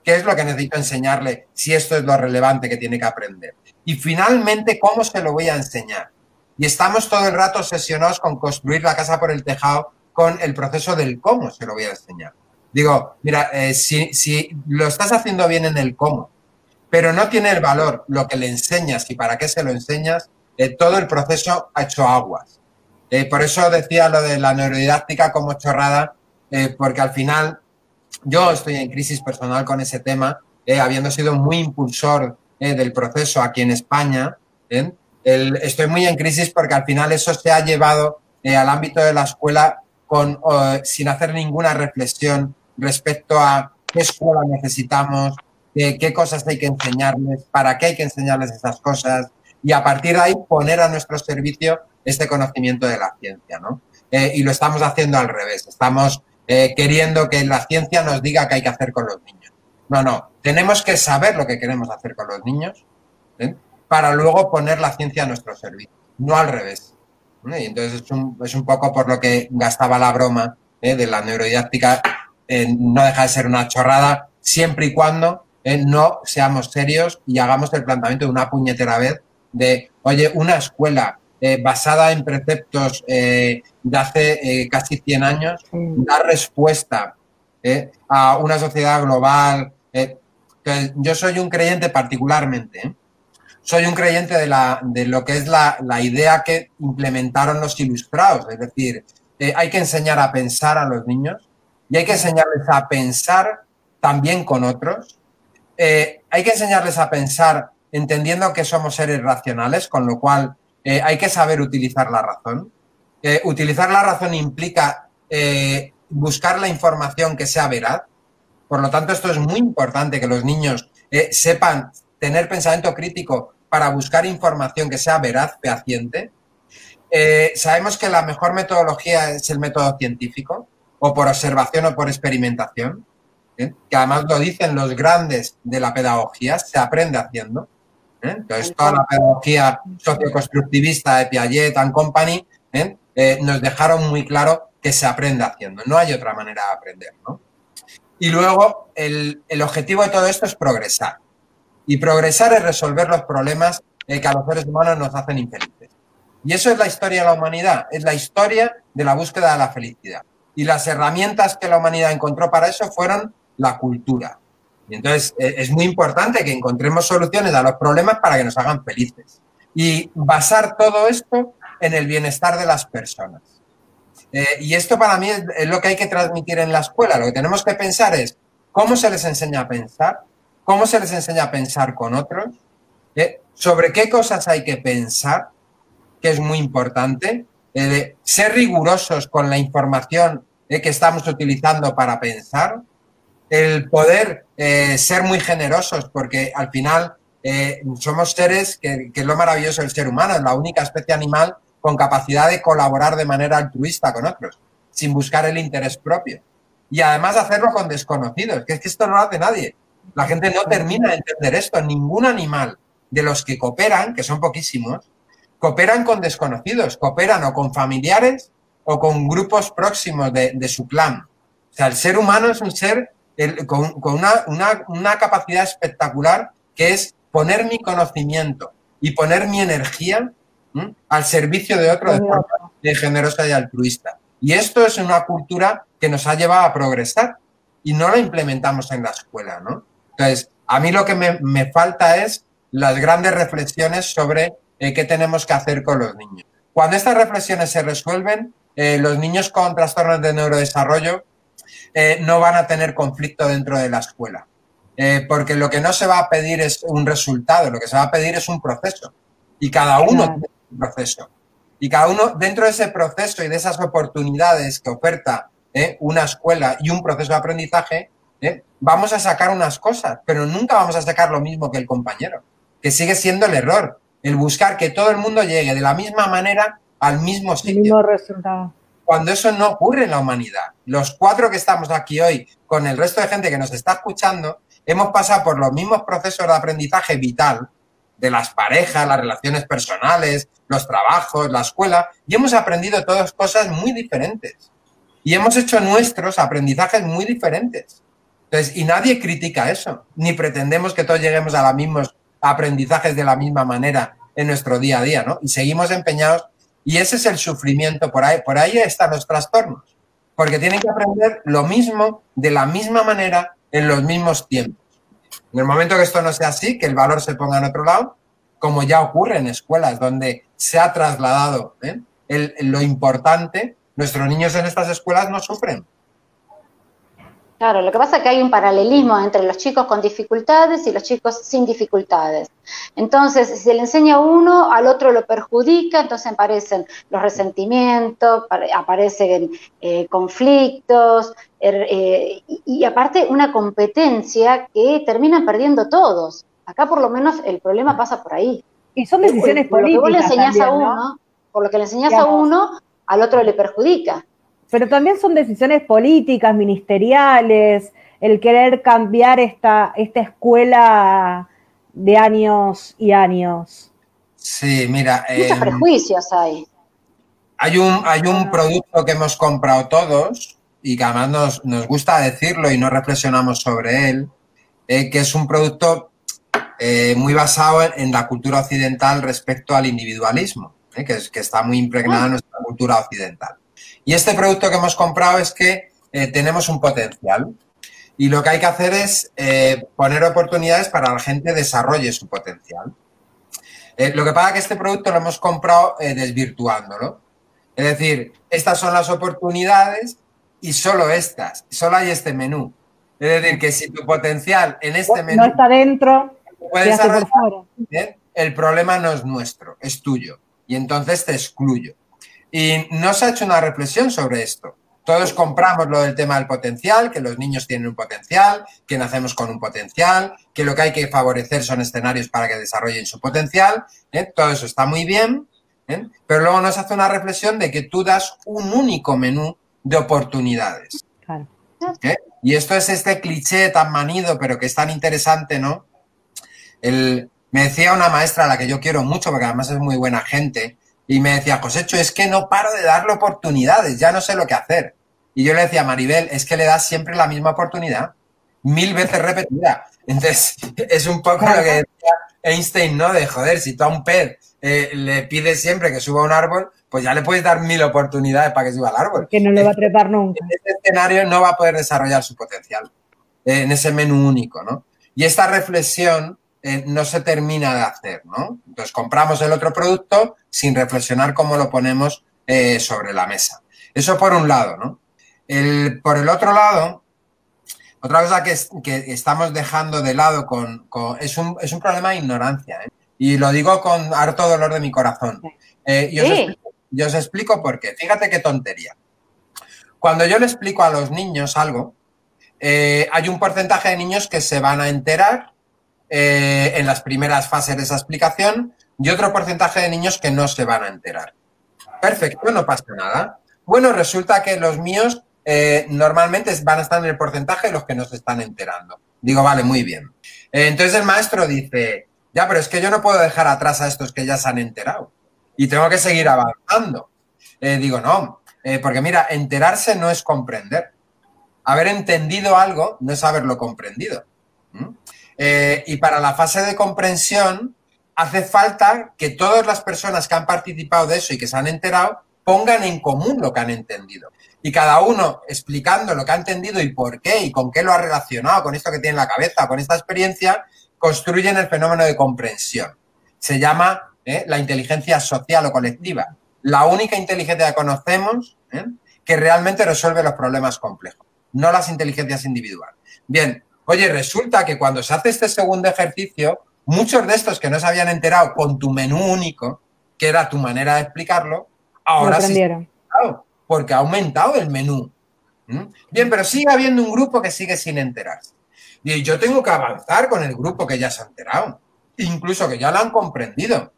¿Qué es lo que necesito enseñarle si esto es lo relevante que tiene que aprender? Y finalmente, ¿cómo se lo voy a enseñar? Y estamos todo el rato obsesionados con construir la casa por el tejado con el proceso del cómo se lo voy a enseñar. Digo, mira, eh, si, lo estás haciendo bien en el cómo, pero no tiene el valor lo que le enseñas y para qué se lo enseñas, eh, todo el proceso ha hecho aguas. Eh, por eso decía lo de la neurodidáctica como chorrada, eh, porque al final yo estoy en crisis personal con ese tema, habiendo sido muy impulsor del proceso aquí en España. estoy muy en crisis porque al final eso se ha llevado al ámbito de la escuela con, sin hacer ninguna reflexión respecto a qué escuela necesitamos, qué cosas hay que enseñarles, para qué hay que enseñarles esas cosas y a partir de ahí poner a nuestro servicio este conocimiento de la ciencia, ¿no? Eh, y lo estamos haciendo al revés, estamos eh, queriendo que la ciencia nos diga qué hay que hacer con los niños. No, no, tenemos que saber lo que queremos hacer con los niños ¿eh? para luego poner la ciencia a nuestro servicio, no al revés. Y entonces es un, es un, poco por lo que gastaba la broma de la neurodidáctica, no deja de ser una chorrada, siempre y cuando no seamos serios y hagamos el planteamiento de una puñetera vez de, oye, una escuela eh, basada en preceptos eh, de hace eh, casi 100 años da respuesta a una sociedad global. yo soy un creyente particularmente, soy un creyente de, la, de lo que es la, la, idea que implementaron los ilustrados, es decir, hay que enseñar a pensar a los niños y hay que enseñarles a pensar también con otros. hay que enseñarles a pensar entendiendo que somos seres racionales, con lo cual eh, hay que saber utilizar la razón. Eh, utilizar la razón implica eh, buscar la información que sea veraz. Por lo tanto, esto es muy importante que los niños sepan tener pensamiento crítico para buscar información que sea veraz, fehaciente. sabemos que la mejor metodología es el método científico, o por observación o por experimentación, que además lo dicen los grandes de la pedagogía, se aprende haciendo. ¿Eh? Entonces, toda la pedagogía socioconstructivista de Piaget and Company ¿eh? Eh, nos dejaron muy claro que se aprende haciendo. No hay otra manera de aprender, ¿no? Y luego, el, el objetivo de todo esto es progresar. Y progresar es resolver los problemas que a los seres humanos nos hacen infelices. Y eso es la historia de la humanidad, es la historia de la búsqueda de la felicidad. Y las herramientas que la humanidad encontró para eso fueron la cultura, y entonces eh, es muy importante que encontremos soluciones a los problemas para que nos hagan felices. Y basar todo esto en el bienestar de las personas. Eh, y esto para mí es, lo que hay que transmitir en la escuela. Lo que tenemos que pensar es cómo se les enseña a pensar, cómo se les enseña a pensar con otros, eh, sobre qué cosas hay que pensar, que es muy importante, de ser rigurosos con la información que estamos utilizando para pensar, el poder eh, ser muy generosos, porque al final eh, somos seres que, es lo maravilloso del ser humano, es la única especie animal con capacidad de colaborar de manera altruista con otros, sin buscar el interés propio. Y además hacerlo con desconocidos, que es que esto no lo hace nadie. La gente no termina de entender esto. Ningún animal de los que cooperan, que son poquísimos, cooperan con desconocidos, cooperan o con familiares o con grupos próximos de, de su clan. O sea, el ser humano es un ser con, una, capacidad espectacular que es poner mi conocimiento y poner mi energía al servicio de otro de forma generosa y altruista. Y esto es una cultura que nos ha llevado a progresar y no la implementamos en la escuela, ¿no? Entonces, a mí lo que me, falta es las grandes reflexiones sobre eh, qué tenemos que hacer con los niños. Cuando estas reflexiones se resuelven, eh, los niños con trastornos de neurodesarrollo eh, no van a tener conflicto dentro de la escuela. Eh, porque lo que no se va a pedir es un resultado, lo que se va a pedir es un proceso. Y cada uno tiene un proceso. Y cada uno, dentro de ese proceso y de esas oportunidades que oferta eh, una escuela y un proceso de aprendizaje, vamos a sacar unas cosas, pero nunca vamos a sacar lo mismo que el compañero, que sigue siendo el error, el buscar que todo el mundo llegue de la misma manera al mismo sitio. mismo resultado cuando eso no ocurre en la humanidad. Los cuatro que estamos aquí hoy, con el resto de gente que nos está escuchando, hemos pasado por los mismos procesos de aprendizaje vital de las parejas, las relaciones personales, los trabajos, la escuela, y hemos aprendido todas cosas muy diferentes. Y hemos hecho nuestros aprendizajes muy diferentes. Entonces, y nadie critica eso, ni pretendemos que todos lleguemos a los mismos aprendizajes de la misma manera en nuestro día a día, ¿no? Y seguimos empeñados y ese es el sufrimiento, por ahí, por ahí están los trastornos, porque tienen que aprender lo mismo de la misma manera en los mismos tiempos. En el momento que esto no sea así, que el valor se ponga en otro lado, como ya ocurre en escuelas donde se ha trasladado ¿eh? lo importante, nuestros niños en estas escuelas no sufren. Claro, lo que pasa es que hay un paralelismo entre los chicos con dificultades y los chicos sin dificultades. Entonces, si se le enseña a uno, al otro lo perjudica, entonces aparecen los resentimientos, aparecen eh, conflictos, er, eh, y, aparte una competencia que terminan perdiendo todos. Acá por lo menos el problema pasa por ahí. Y son decisiones por, políticas. Por lo que vos le enseñás a uno, por lo que le enseñás a uno, al otro le perjudica pero también son decisiones políticas, ministeriales, el querer cambiar esta, esta escuela de años y años. Sí, mira. Muchos em, prejuicios hay. Hay un, hay un producto que hemos comprado todos y que además nos, gusta decirlo y no reflexionamos sobre él, eh, que es un producto eh, muy basado en, la cultura occidental respecto al individualismo, eh, que, es, que está muy impregnada en nuestra cultura occidental. Y este producto que hemos comprado es que eh, tenemos un potencial y lo que hay que hacer es eh, poner oportunidades para que la gente desarrolle su potencial. Eh, lo que pasa es que este producto lo hemos comprado desvirtuándolo. Es decir, estas son las oportunidades y solo estas, solo hay este menú. Es decir, que si tu potencial en este menú no está dentro, puedes el problema no es nuestro, es tuyo. Y entonces te excluyo. Y no se ha hecho una reflexión sobre esto. Todos compramos lo del tema del potencial, que los niños tienen un potencial, que nacemos con un potencial, que lo que hay que favorecer son escenarios para que desarrollen su potencial. ¿eh? Todo eso está muy bien, ¿eh? pero luego nos hace una reflexión de que tú das un único menú de oportunidades. ¿Eh? Y esto es este cliché tan manido, pero que es tan interesante, ¿no? El, me decía una maestra a la que yo quiero mucho, porque además es muy buena gente, y me decía, Cosecho, es que no paro de darle oportunidades, ya no sé lo que hacer. Y yo le decía, Maribel, es que le das siempre la misma oportunidad, mil veces repetida. Entonces, [LAUGHS] es un poco lo que decía Einstein, ¿no? De joder, si tú a un pez eh, le pides siempre que suba a un árbol, pues ya le puedes dar mil oportunidades para que suba al árbol. Que no le va a trepar nunca. En este escenario no va a poder desarrollar su potencial, eh, en ese menú único, ¿no? Y esta reflexión eh, no se termina de hacer, ¿no? Entonces compramos el otro producto sin reflexionar cómo lo ponemos eh, sobre la mesa. Eso por un lado, ¿no? por el otro lado, otra cosa que, estamos dejando de lado con, es, un, problema de ignorancia, ¿eh? Y lo digo con harto dolor de mi corazón. yo, os explico, por qué. Fíjate qué tontería. Cuando yo le explico a los niños algo, hay un porcentaje de niños que se van a enterar eh, en las primeras fases de esa explicación y otro porcentaje de niños que no se van a enterar. Perfecto, no pasa nada. Bueno, resulta que los míos eh, normalmente van a estar en el porcentaje de los que no se están enterando. Digo, vale, muy bien. Eh, entonces el maestro dice, ya, pero es que yo no puedo dejar atrás a estos que ya se han enterado y tengo que seguir avanzando. digo, no, porque mira, enterarse no es comprender. Haber entendido algo no es haberlo comprendido. Eh, y para la fase de comprensión hace falta que todas las personas que han participado de eso y que se han enterado pongan en común lo que han entendido. Y cada uno explicando lo que ha entendido y por qué y con qué lo ha relacionado con esto que tiene en la cabeza, con esta experiencia, construyen el fenómeno de comprensión. Se llama eh, la inteligencia social o colectiva. La única inteligencia que conocemos eh, que realmente resuelve los problemas complejos, no las inteligencias individuales. Bien, Oye, resulta que cuando se hace este segundo ejercicio, muchos de estos que no se habían enterado con tu menú único, que era tu manera de explicarlo, ahora sí. Porque ha aumentado el menú. ¿Mm? Bien, pero sigue habiendo un grupo que sigue sin enterarse. Y yo tengo que avanzar con el grupo que ya se ha enterado, incluso que ya lo han comprendido.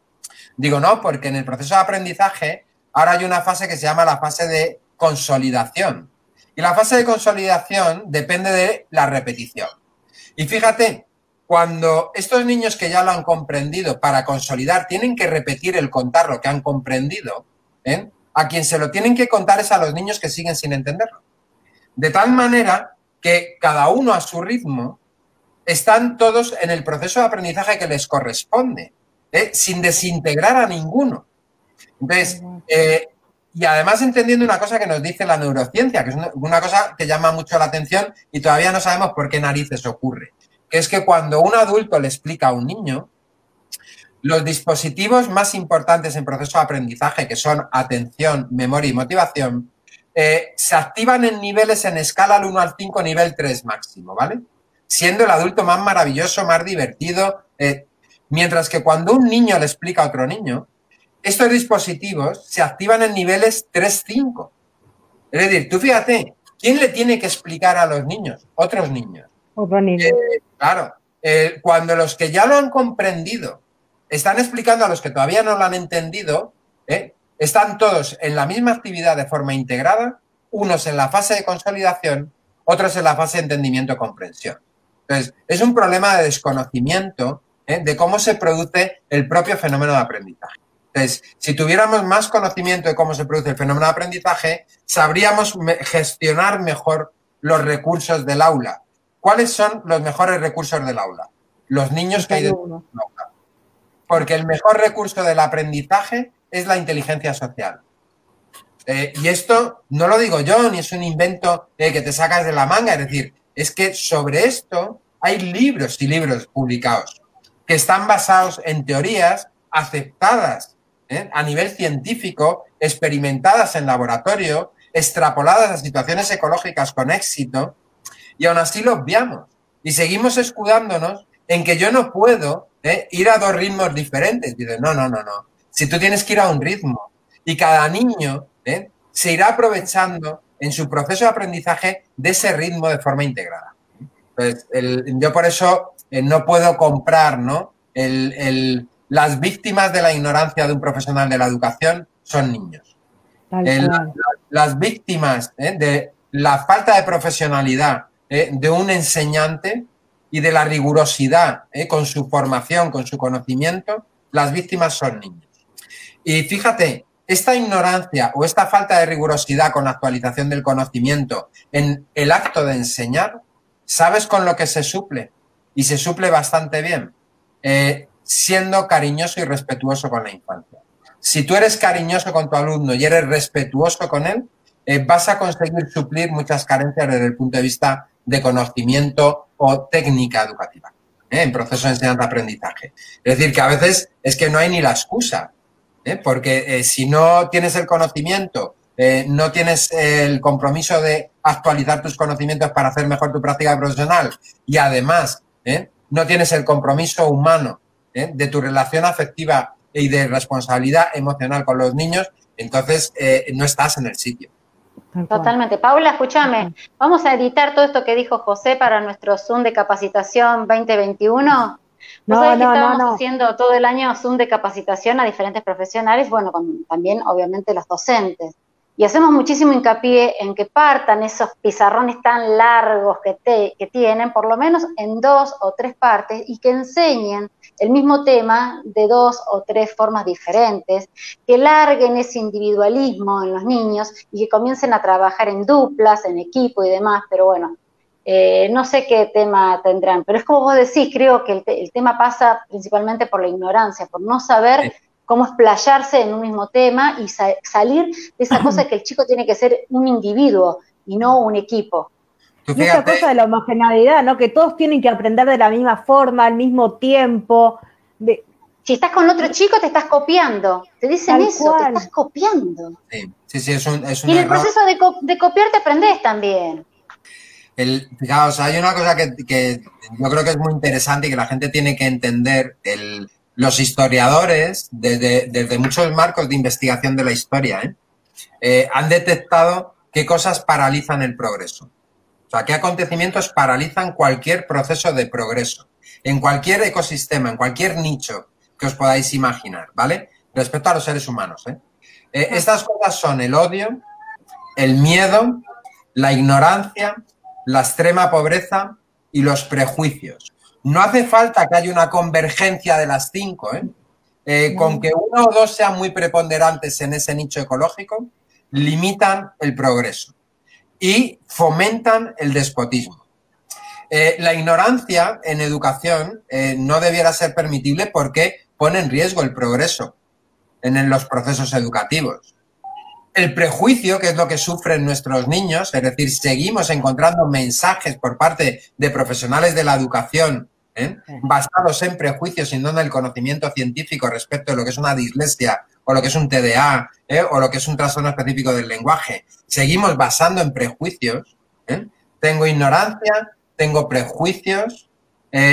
Digo, no, porque en el proceso de aprendizaje ahora hay una fase que se llama la fase de consolidación. Y la fase de consolidación depende de la repetición. Y fíjate, cuando estos niños que ya lo han comprendido para consolidar tienen que repetir el contar lo que han comprendido, ¿eh? a quien se lo tienen que contar es a los niños que siguen sin entenderlo. De tal manera que cada uno a su ritmo están todos en el proceso de aprendizaje que les corresponde, ¿eh? sin desintegrar a ninguno. Entonces, eh, y además entendiendo una cosa que nos dice la neurociencia, que es una, cosa que llama mucho la atención y todavía no sabemos por qué narices ocurre, que es que cuando un adulto le explica a un niño, los dispositivos más importantes en proceso de aprendizaje, que son atención, memoria y motivación, eh, se activan en niveles en escala al 1 al 5, nivel 3 máximo, ¿vale? Siendo el adulto más maravilloso, más divertido, eh, mientras que cuando un niño le explica a otro niño, estos dispositivos se activan en niveles 3-5. Es decir, tú fíjate, ¿quién le tiene que explicar a los niños? Otros niños. Otro niño. Eh, claro, cuando los que ya lo han comprendido están explicando a los que todavía no lo han entendido, ¿eh? están todos en la misma actividad de forma integrada, unos en la fase de consolidación, otros en la fase de entendimiento-comprensión. Entonces, es un problema de desconocimiento ¿eh? de cómo se produce el propio fenómeno de aprendizaje. Entonces, si tuviéramos más conocimiento de cómo se produce el fenómeno de aprendizaje, sabríamos gestionar mejor los recursos del aula. ¿Cuáles son los mejores recursos del aula? Los niños que hay dentro del aula porque el mejor recurso del aprendizaje es la inteligencia social. Eh, y esto no lo digo yo, ni es un invento que te sacas de la manga, es decir, es que sobre esto hay libros y libros publicados que están basados en teorías aceptadas ¿eh? a nivel científico, experimentadas en laboratorio, extrapoladas a situaciones ecológicas con éxito, y aún así lo obviamos. Y seguimos escudándonos en que yo no puedo ¿eh? ir a dos ritmos diferentes. Dice, no, no, no, no. Si tú tienes que ir a un ritmo y cada niño ¿eh? se irá aprovechando en su proceso de aprendizaje de ese ritmo de forma integrada. Entonces, yo por eso no puedo comprar, ¿no? Las víctimas de la ignorancia de un profesional de la educación son niños. las víctimas de la falta de profesionalidad de un enseñante y de la rigurosidad ¿eh? con su formación, con su conocimiento, las víctimas son niños. Y fíjate, esta ignorancia o esta falta de rigurosidad con la actualización del conocimiento en el acto de enseñar, ¿sabes con lo que se suple? Y se suple bastante bien, eh, siendo cariñoso y respetuoso con la infancia. Si tú eres cariñoso con tu alumno y eres respetuoso con él, eh, vas a conseguir suplir muchas carencias desde el punto de vista de conocimiento o técnica educativa ¿eh? en proceso de enseñanza-aprendizaje. Es decir, que a veces es que no hay ni la excusa, ¿eh? porque si no tienes el conocimiento, no tienes el compromiso de actualizar tus conocimientos para hacer mejor tu práctica profesional y además no tienes el compromiso humano de tu relación afectiva y de responsabilidad emocional con los niños, entonces no estás en el sitio. Totalmente. Paula, escúchame, vamos a editar todo esto que dijo José para nuestro Zoom de capacitación 2021. No, no, estábamos haciendo todo el año Zoom de capacitación a diferentes profesionales, bueno, también obviamente los docentes. Y hacemos muchísimo hincapié en que partan esos pizarrones tan largos que, que tienen, por lo menos en dos o tres partes, y que enseñen el mismo tema de dos o tres formas diferentes, que larguen ese individualismo en los niños y que comiencen a trabajar en duplas, en equipo y demás, pero bueno, eh, no sé qué tema tendrán, pero es como vos decís, creo que el, tema pasa principalmente por la ignorancia, por no saber cómo explayarse en un mismo tema y salir de esa [CLEARS THROAT] cosa que el chico tiene que ser un individuo y no un equipo. Y esa cosa de la homogeneidad, ¿no? Que todos tienen que aprender de la misma forma, al mismo tiempo. Si estás con otro chico, te estás copiando. Te dicen eso, te estás copiando. Sí, sí, es un, Y en el proceso de, copiar te aprendes también. El, fijaos, hay una cosa que, yo creo que es muy interesante y que la gente tiene que entender. El, los historiadores, desde, desde, muchos marcos de investigación de la historia, ¿eh? Eh, han detectado qué cosas paralizan el progreso. O sea, qué acontecimientos paralizan cualquier proceso de progreso, en cualquier ecosistema, en cualquier nicho que os podáis imaginar, ¿vale? Respecto a los seres humanos. ¿eh? eh estas cosas son el odio, el miedo, la ignorancia, la extrema pobreza y los prejuicios. No hace falta que haya una convergencia de las cinco, ¿eh? Eh, con que uno o dos sean muy preponderantes en ese nicho ecológico, limitan el progreso y fomentan el despotismo. Eh, la ignorancia en educación eh, no debiera ser permitible porque pone en riesgo el progreso en, los procesos educativos. El prejuicio, que es lo que sufren nuestros niños, es decir, seguimos encontrando mensajes por parte de profesionales de la educación ¿eh? basados en prejuicios y no en el conocimiento científico respecto de lo que es una dislexia o lo que es un TDA ¿eh? o lo que es un trastorno específico del lenguaje. Seguimos basando en prejuicios. ¿eh? Tengo ignorancia, tengo prejuicios.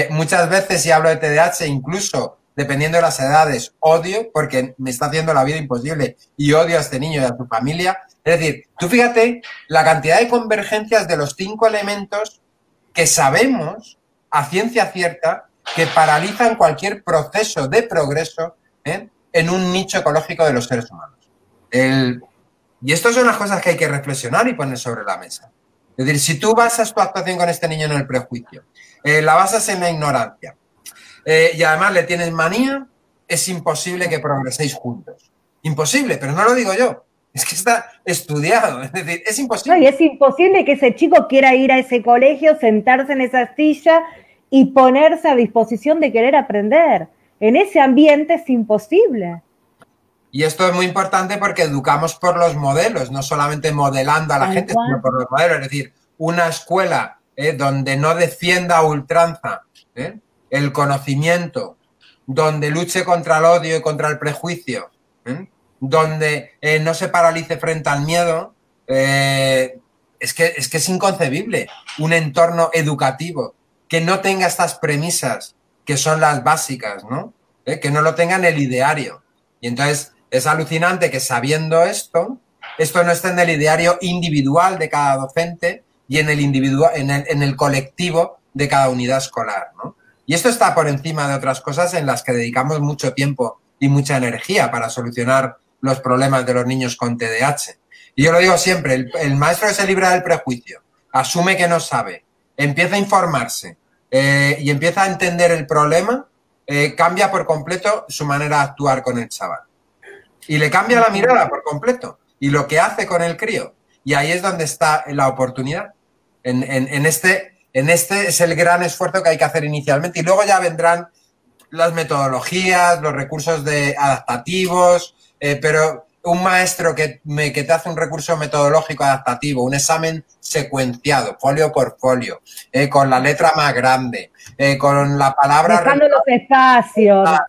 muchas veces si hablo de TDAH, incluso dependiendo de las edades, odio porque me está haciendo la vida imposible y odio a este niño y a su familia. Es decir, tú fíjate la cantidad de convergencias de los cinco elementos que sabemos a ciencia cierta que paralizan cualquier proceso de progreso ¿eh? En un nicho ecológico de los seres humanos. y estas son las cosas que hay que reflexionar y poner sobre la mesa. Es decir, si tú basas tu actuación con este niño en el prejuicio, eh, la basas en la ignorancia eh, y además le tienes manía, es imposible que progreséis juntos. Imposible, pero no lo digo yo. Es que está estudiado, es decir, es imposible. y es imposible que ese chico quiera ir a ese colegio, sentarse en esa silla y ponerse a disposición de querer aprender. En ese ambiente es imposible. Y esto es muy importante porque educamos por los modelos, no solamente modelando a la gente, sino por los modelos. Es decir, una escuela eh, donde no defienda a ultranza eh, el conocimiento, donde luche contra el odio y contra el prejuicio, eh, donde no se paralice frente al miedo, es, que, es que es inconcebible un entorno educativo que no tenga estas premisas que son las básicas, ¿no? ¿Eh? Que no lo tenga en el ideario. Y entonces es alucinante que sabiendo esto, esto no esté en el ideario individual de cada docente y en el, individual, en el, en el colectivo de cada unidad escolar, ¿no? Y esto está por encima de otras cosas en las que dedicamos mucho tiempo y mucha energía para solucionar los problemas de los niños con TDAH. Y yo lo digo siempre, el, el maestro que se libra del prejuicio, asume que no sabe, empieza a informarse, eh, y empieza a entender el problema, eh, cambia por completo su manera de actuar con el chaval. Y le cambia la mirada por completo. Y lo que hace con el crío. Y ahí es donde está la oportunidad. En, este, en este es el gran esfuerzo que hay que hacer inicialmente. Y luego ya vendrán las metodologías, los recursos de adaptativos, eh, pero un maestro que, me, que te hace un recurso metodológico adaptativo, un examen secuenciado, folio por folio, eh, con la letra más grande, eh, con la palabra... Dejando los espacios, ah,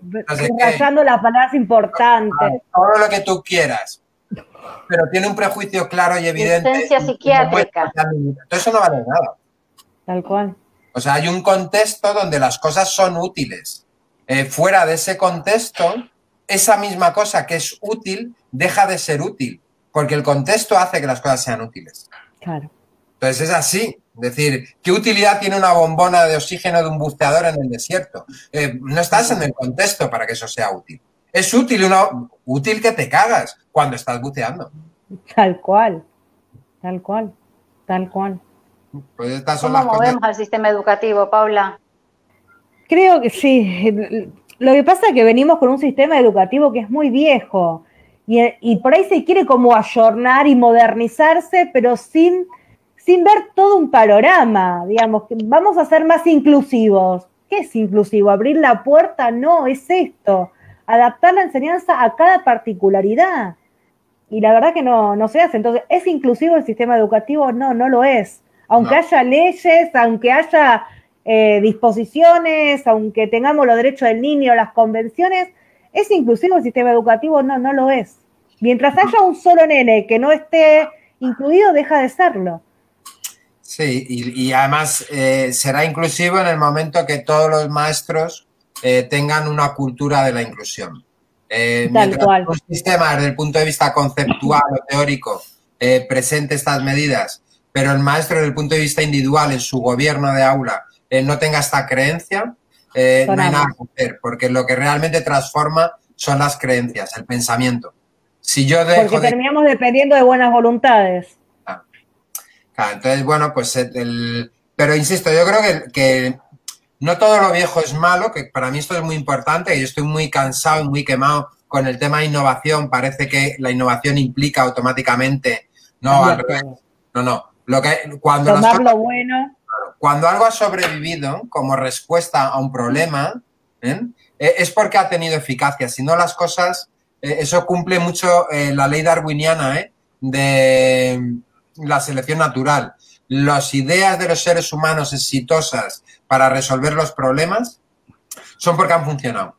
no las palabras importantes. Todo lo que tú quieras, pero tiene un prejuicio claro y evidente. Licencia psiquiátrica. eso no vale nada. Tal cual. O sea, hay un contexto donde las cosas son útiles. Eh, fuera de ese contexto, esa misma cosa que es útil deja de ser útil, porque el contexto hace que las cosas sean útiles. Claro. Entonces es así. Es decir, ¿qué utilidad tiene una bombona de oxígeno de un buceador en el desierto? Eh, no estás en el contexto para que eso sea útil. Es útil, una, útil que te cagas cuando estás buceando. Tal cual, tal cual, tal cual. Pues ¿Cómo movemos al sistema educativo, Paula? Creo que sí. Lo que pasa es que venimos con un sistema educativo que es muy viejo y, por ahí se quiere como ayornar y modernizarse, pero sin, sin ver todo un panorama, digamos, que vamos a ser más inclusivos. ¿Qué es inclusivo? ¿Abrir la puerta? No, es esto, adaptar la enseñanza a cada particularidad. Y la verdad que no, no se hace. Entonces, ¿es inclusivo el sistema educativo? No, no lo es. Aunque haya leyes, aunque haya eh, disposiciones, aunque tengamos los derechos del niño, las convenciones, ¿es inclusivo el sistema educativo? No, no lo es. Mientras haya un solo nene que no esté incluido, deja de serlo. Sí, y, además eh, será inclusivo en el momento que todos los maestros eh, tengan una cultura de la inclusión. Tal cual. un sistema desde el punto de vista conceptual o teórico presente estas medidas, pero el maestro desde el punto de vista individual en su gobierno de aula eh, no tenga esta creencia, eh, no hay nada que hacer, porque lo que realmente transforma son las creencias, el pensamiento. Si yo dejo porque terminamos dependiendo de buenas voluntades. Ah. entonces, bueno, pues el, pero insisto, yo creo que, que, no todo lo viejo es malo, que para mí esto es muy importante, y yo estoy muy cansado y muy quemado con el tema de innovación. Parece que la innovación implica automáticamente, no, no, no. Lo que, cuando Tomar lo bueno cuando algo ha sobrevivido como respuesta a un problema, ¿eh? Eh, es porque ha tenido eficacia. Si no, las cosas, eh, eso cumple mucho la ley darwiniana de la selección natural. Las ideas de los seres humanos exitosas para resolver los problemas son porque han funcionado.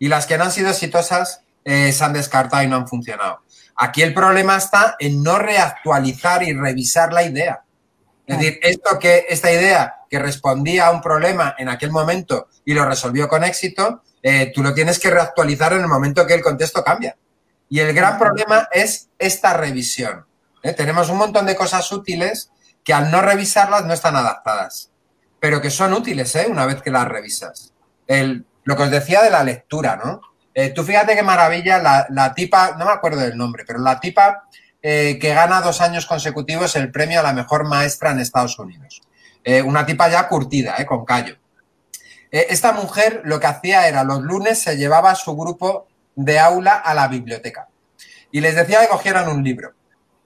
Y las que no han sido exitosas se han descartado y no han funcionado. Aquí el problema está en no reactualizar y revisar la idea. Es decir, esto que, esta idea que respondía a un problema en aquel momento y lo resolvió con éxito, eh, tú lo tienes que reactualizar en el momento que el contexto cambia. Y el gran problema es esta revisión. ¿eh? Tenemos un montón de cosas útiles que al no revisarlas no están adaptadas, pero que son útiles ¿eh? una vez que las revisas. El, lo que os decía de la lectura, ¿no? tú fíjate qué maravilla la, la, tipa, no me acuerdo del nombre, pero la tipa que gana dos años consecutivos el premio a la mejor maestra en Estados Unidos. una tipa ya curtida, con callo. Eh, esta mujer lo que hacía era los lunes se llevaba a su grupo de aula a la biblioteca y les decía que cogieran un libro,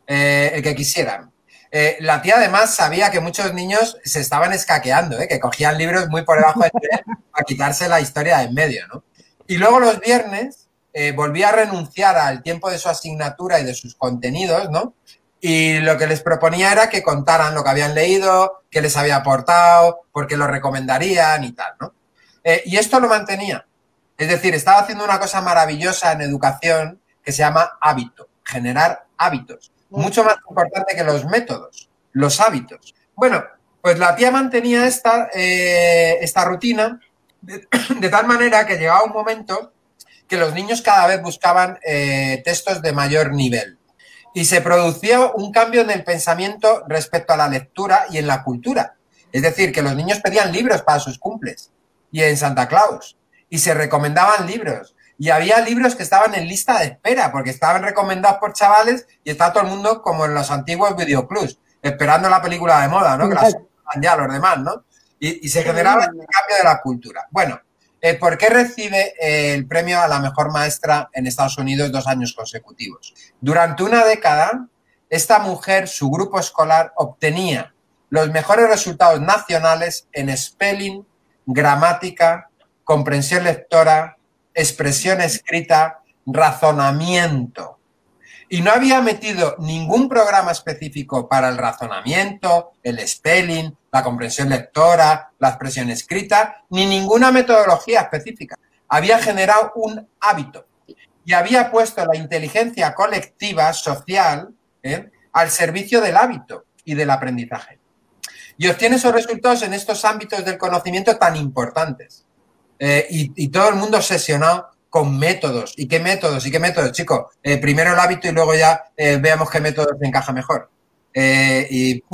eh, el que quisieran. Eh, la tía además sabía que muchos niños se estaban escaqueando, que cogían libros muy por debajo de [LAUGHS] para quitarse la historia de en medio, ¿no? Y luego los viernes volvía a renunciar al tiempo de su asignatura y de sus contenidos, ¿no? Y lo que les proponía era que contaran lo que habían leído, qué les había aportado, por qué lo recomendarían y tal, ¿no? Eh, y esto lo mantenía. Es decir, estaba haciendo una cosa maravillosa en educación que se llama hábito, generar hábitos. Mucho más importante que los métodos, los hábitos. Bueno, pues la tía mantenía esta, eh, esta rutina de, [COUGHS] tal manera que llegaba un momento que los niños cada vez buscaban eh, textos de mayor nivel. Y se producía un cambio en el pensamiento respecto a la lectura y en la cultura. Es decir, que los niños pedían libros para sus cumples y en Santa Claus. Y se recomendaban libros. Y había libros que estaban en lista de espera, porque estaban recomendados por chavales y estaba todo el mundo como en los antiguos videoclubs, esperando la película de moda, ¿no? Que las ya los demás, ¿no? Y, se generaba el cambio de la cultura. Bueno, eh, ¿por qué recibe eh, el premio a la mejor maestra en Estados Unidos dos años consecutivos? Durante una década, esta mujer, su grupo escolar, obtenía los mejores resultados nacionales en spelling, gramática, comprensión lectora, expresión escrita, razonamiento. Y no había metido ningún programa específico para el razonamiento, el spelling, la comprensión lectora, la expresión escrita, ni ninguna metodología específica. Había generado un hábito y había puesto la inteligencia colectiva, social, ¿eh? al servicio del hábito y del aprendizaje y obtiene esos resultados en estos ámbitos del conocimiento tan importantes. Eh, y, todo el mundo obsesionado con métodos. ¿Y qué métodos? ¿Y qué métodos, chicos? Eh, primero el hábito y luego ya eh, veamos qué métodos encaja mejor. Y,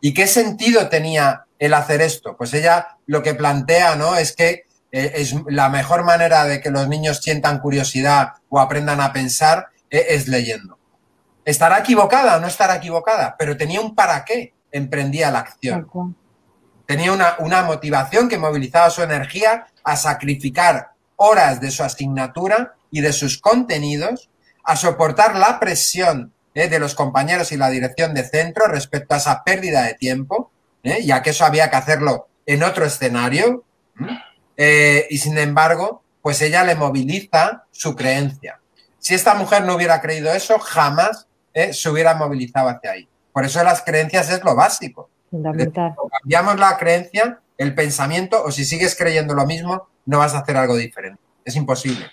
y, qué sentido tenía el hacer esto? Pues ella lo que plantea, ¿no? Es que es la mejor manera de que los niños sientan curiosidad o aprendan a pensar es leyendo. ¿Estará equivocada o no estará equivocada? Pero tenía un para qué emprendía la acción. Tenía una, motivación que movilizaba su energía a sacrificar horas de su asignatura y de sus contenidos, a soportar la presión eh, de los compañeros y la dirección de centro respecto a esa pérdida de tiempo, eh, ya que eso había que hacerlo en otro escenario. Eh, y sin embargo, pues ella le moviliza su creencia. Si esta mujer no hubiera creído eso, jamás se hubiera movilizado hacia ahí. Por eso las creencias es lo básico. Fundamental. cambiamos la creencia, el pensamiento, o si sigues creyendo lo mismo, no vas a hacer algo diferente. Es imposible.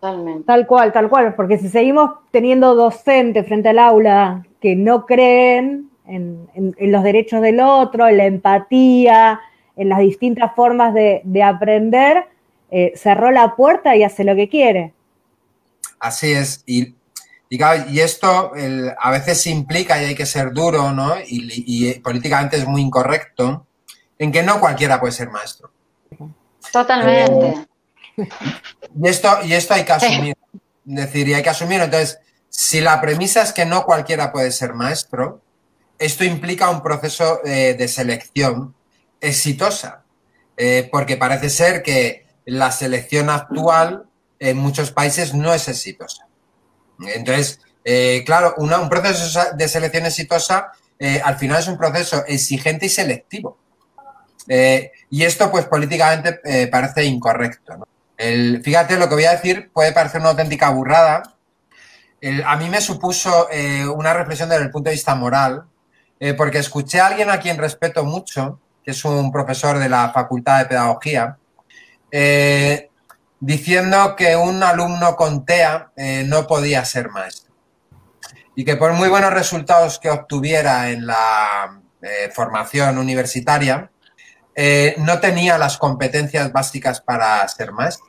Tal cual, tal cual, porque si seguimos teniendo docentes frente al aula que no creen en, los derechos del otro, en la empatía, en las distintas formas de, aprender, eh, cerró la puerta y hace lo que quiere. Así es, y y, esto a veces implica, y hay que ser duro, ¿no? Y, políticamente es muy incorrecto, en que no cualquiera puede ser maestro. Totalmente. Eh, y, esto, y esto hay que asumir. decir, y hay que asumir. Entonces, si la premisa es que no cualquiera puede ser maestro, esto implica un proceso eh, de selección exitosa. Eh, porque parece ser que la selección actual en muchos países no es exitosa. Entonces, eh, claro, un proceso de selección exitosa al final es un proceso exigente y selectivo. Eh, y esto, pues, políticamente parece incorrecto. fíjate, lo que voy a decir puede parecer una auténtica burrada. a mí me supuso una reflexión desde el punto de vista moral, porque escuché a alguien a quien respeto mucho que es un profesor de la Facultad de Pedagogía, eh, diciendo que un alumno con TEA eh, no podía ser maestro y que por muy buenos resultados que obtuviera en la eh, formación universitaria, no tenía las competencias básicas para ser maestro.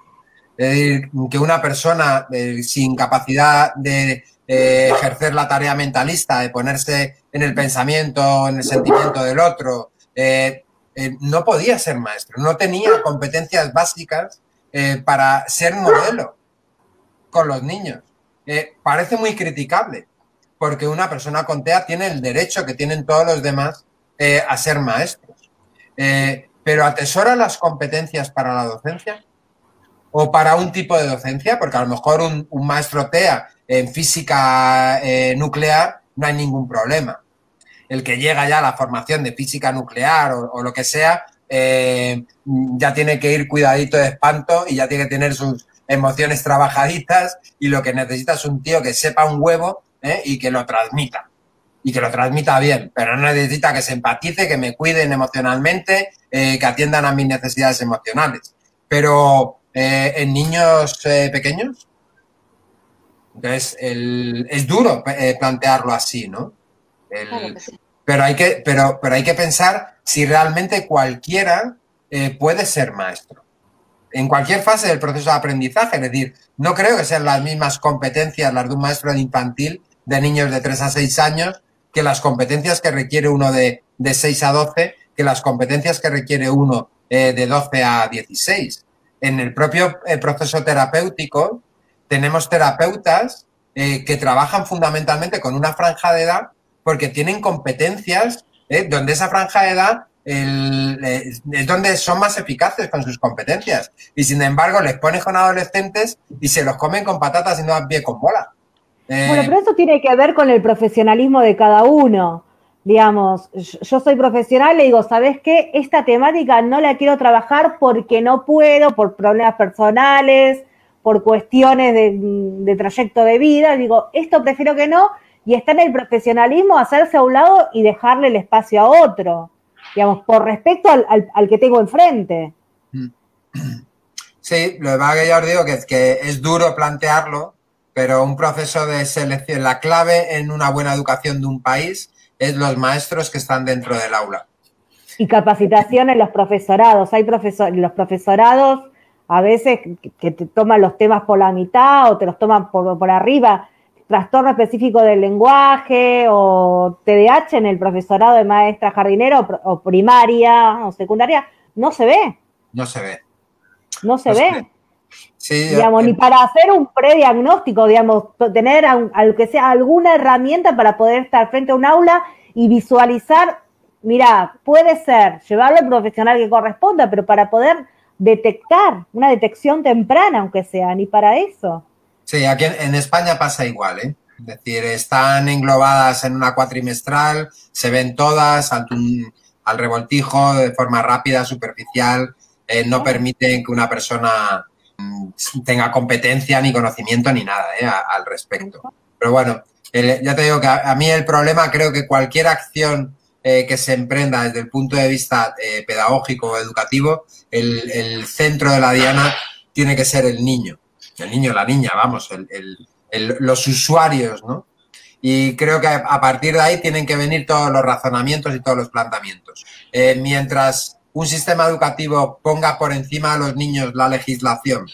Es decir, que una persona sin capacidad de ejercer la tarea mentalista, de ponerse en el pensamiento, en el sentimiento del otro, eh, no podía ser maestro, no tenía competencias básicas eh, para ser modelo con los niños. Eh, parece muy criticable, porque una persona con TEA tiene el derecho que tienen todos los demás a ser maestros. pero atesora las competencias para la docencia o para un tipo de docencia, porque a lo mejor un, maestro TEA en física nuclear no hay ningún problema el que llega ya a la formación de física nuclear o, lo que sea, eh, ya tiene que ir cuidadito de espanto y ya tiene que tener sus emociones trabajaditas y lo que necesita es un tío que sepa un huevo ¿eh? y que lo transmita. Y que lo transmita bien, pero no necesita que se empatice, que me cuiden emocionalmente, eh, que atiendan a mis necesidades emocionales. Pero en niños pequeños, entonces es duro plantearlo así, ¿no? pero, hay que, pero, pero hay que pensar si realmente cualquiera eh, puede ser maestro. En cualquier fase del proceso de aprendizaje, es decir, no creo que sean las mismas competencias las de un maestro de infantil de niños de 3 a 6 años que las competencias que requiere uno de, de 6 a 12, que las competencias que requiere uno eh, de 12 a 16. En el propio eh, proceso terapéutico tenemos terapeutas que trabajan fundamentalmente con una franja de edad porque tienen competencias ¿eh? donde esa franja de edad eh, es donde son más eficaces con sus competencias. Y sin embargo, les pones con adolescentes y se los comen con patatas y no dan pie con bola. Eh, bueno, pero eso tiene que ver con el profesionalismo de cada uno. Digamos, yo soy profesional y digo, ¿sabes qué? Esta temática no la quiero trabajar porque no puedo, por problemas personales, por cuestiones de, de trayecto de vida. Digo, esto prefiero que no y está en el profesionalismo hacerse a un lado y dejarle el espacio a otro, digamos, por respecto al, que tengo enfrente. [CLEARS THROAT] Sí, lo que que yo os digo que es, que es duro plantearlo, pero un proceso de selección, la clave en una buena educación de un país es los maestros que están dentro del aula. Y capacitación en los profesorados. Hay profesor, los profesorados a veces que te toman los temas por la mitad o te los toman por, por arriba trastorno específico del lenguaje o TDAH en el profesorado de maestra jardinera o, primaria o secundaria, no se ve. No se ve. No se ve. Sí, digamos, ni para hacer un prediagnóstico, digamos, tener que sea alguna herramienta para poder estar frente a un aula y visualizar, mira, puede ser, llevarlo al profesional que corresponda, pero para poder detectar, una detección temprana, aunque sea, ni para eso. Sí, aquí en, España pasa igual, ¿eh? Es decir, están englobadas en una cuatrimestral, se ven todas al, al revoltijo de forma rápida, superficial, eh, no permiten que una persona tenga competencia ni conocimiento ni nada ¿eh? al respecto. Pero bueno, ya te digo que a, mí el problema creo que cualquier acción eh, que se emprenda desde el punto de vista pedagógico o educativo, el, centro de la diana tiene que ser el niño el niño, la niña, vamos, los usuarios, ¿no? Y creo que a partir de ahí tienen que venir todos los razonamientos y todos los planteamientos. Eh, mientras un sistema educativo ponga por encima a los niños la legislación,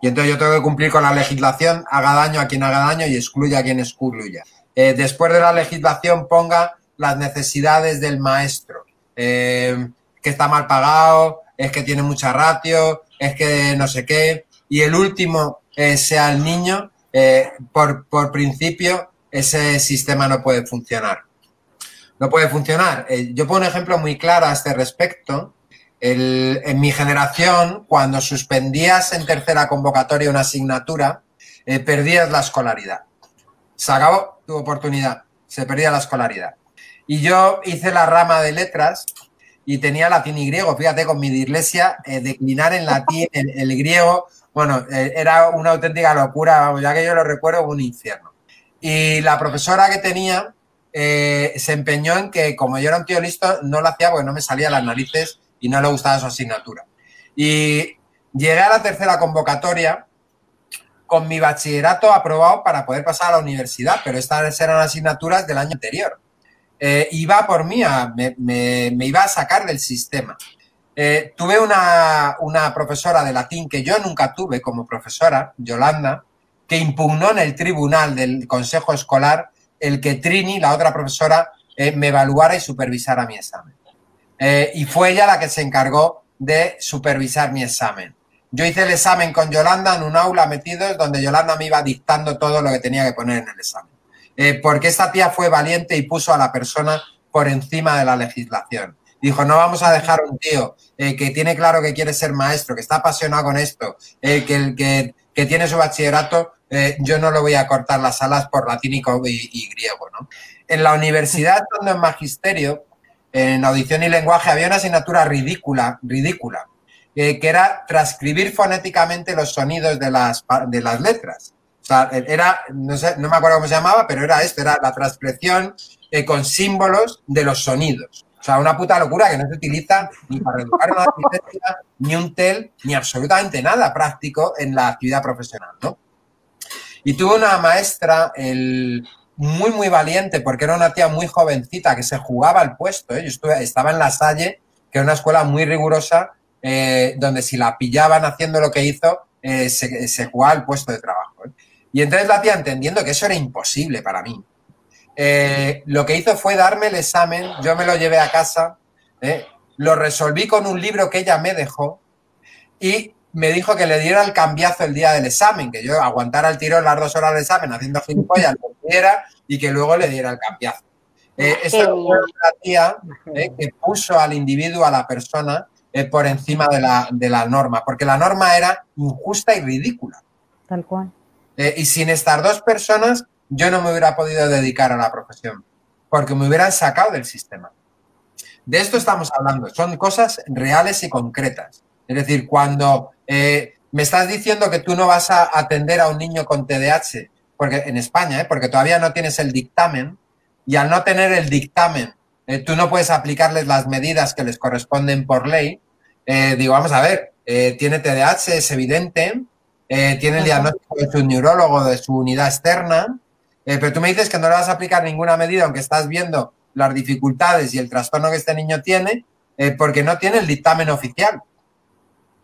y entonces yo tengo que cumplir con la legislación, haga daño a quien haga daño y excluya a quien excluya. Eh, después de la legislación ponga las necesidades del maestro, eh, que está mal pagado, es que tiene mucha ratio, es que no sé qué y el último eh, sea el niño, eh, por, principio ese sistema no puede funcionar. No puede funcionar. Eh, yo pongo un ejemplo muy claro a este respecto. en mi generación, cuando suspendías en tercera convocatoria una asignatura, perdías la escolaridad. Se acabó tu oportunidad, se perdía la escolaridad. Y yo hice la rama de letras y tenía latín y griego. Fíjate, con mi dislexia, declinar en latín el griego bueno, eh, era una auténtica locura, ya que yo lo recuerdo, un infierno. Y la profesora que tenía eh, se empeñó en que, como yo era un tío listo, no lo hacía porque no me salía las narices y no le gustaba su asignatura. Y llegué a la tercera convocatoria con mi bachillerato aprobado para poder pasar a la universidad, pero estas eran asignaturas del año anterior. Eh, iba por mí, me, iba a sacar del sistema. Eh, tuve una, una, profesora de latín que yo nunca tuve como profesora, Yolanda, que impugnó en el tribunal del consejo escolar el que Trini, la otra profesora, eh, me evaluara y supervisara mi examen. y fue ella la que se encargó de supervisar mi examen. Yo hice el examen con Yolanda en un aula metidos donde Yolanda me iba dictando todo lo que tenía que poner en el examen. Eh, porque esta tía fue valiente y puso a la persona por encima de la legislación. Dijo, no vamos a dejar un tío eh, que tiene claro que quiere ser maestro, que está apasionado con esto, eh, que, que, que, tiene su bachillerato, yo no lo voy a cortar las alas por latín y, griego. ¿no? En la universidad, donde en magisterio, en audición y lenguaje, había una asignatura ridícula, ridícula, que era transcribir fonéticamente los sonidos de las, de las letras. O sea, era, no, sé, no me acuerdo cómo se llamaba, pero era esto, era la transcripción eh, con símbolos de los sonidos. O sea, una puta locura que no se utiliza ni para educar una arquitectura, ni un TEL, ni absolutamente nada práctico en la actividad profesional, ¿no? Y tuve una maestra muy, muy valiente, porque era una tía muy jovencita que se jugaba el puesto. ¿eh? Yo estaba en La Salle, que era una escuela muy rigurosa, eh, donde si la pillaban haciendo lo que hizo, eh, se, se, jugaba el puesto de trabajo. ¿eh? Y entonces la tía, entendiendo que eso era imposible para mí, lo que hizo fue darme el examen, yo me lo llevé a casa, lo resolví con un libro que ella me dejó y me dijo que le diera el cambiazo el día del examen, que yo aguantara el tiro las dos horas del examen haciendo gilipollas, lo que diera, y que luego le diera el cambiazo. Eh, esa fue la tía que puso al individuo, a la persona, eh, por encima de la, de la, norma, porque la norma era injusta y ridícula. Tal cual. Eh, y sin estas dos personas, yo no me hubiera podido dedicar a la profesión, porque me hubieran sacado del sistema. De esto estamos hablando, son cosas reales y concretas. Es decir, cuando eh, me estás diciendo que tú no vas a atender a un niño con TDAH, porque en España, porque todavía no tienes el dictamen, y al no tener el dictamen eh, tú no puedes aplicarles las medidas que les corresponden por ley. Eh, digo, vamos a ver, eh, tiene TDAH, es evidente, tiene el diagnóstico de su neurólogo, de su unidad externa, pero tú me dices que no le vas a aplicar ninguna medida, aunque estás viendo las dificultades y el trastorno que este niño tiene, porque no tiene el dictamen oficial.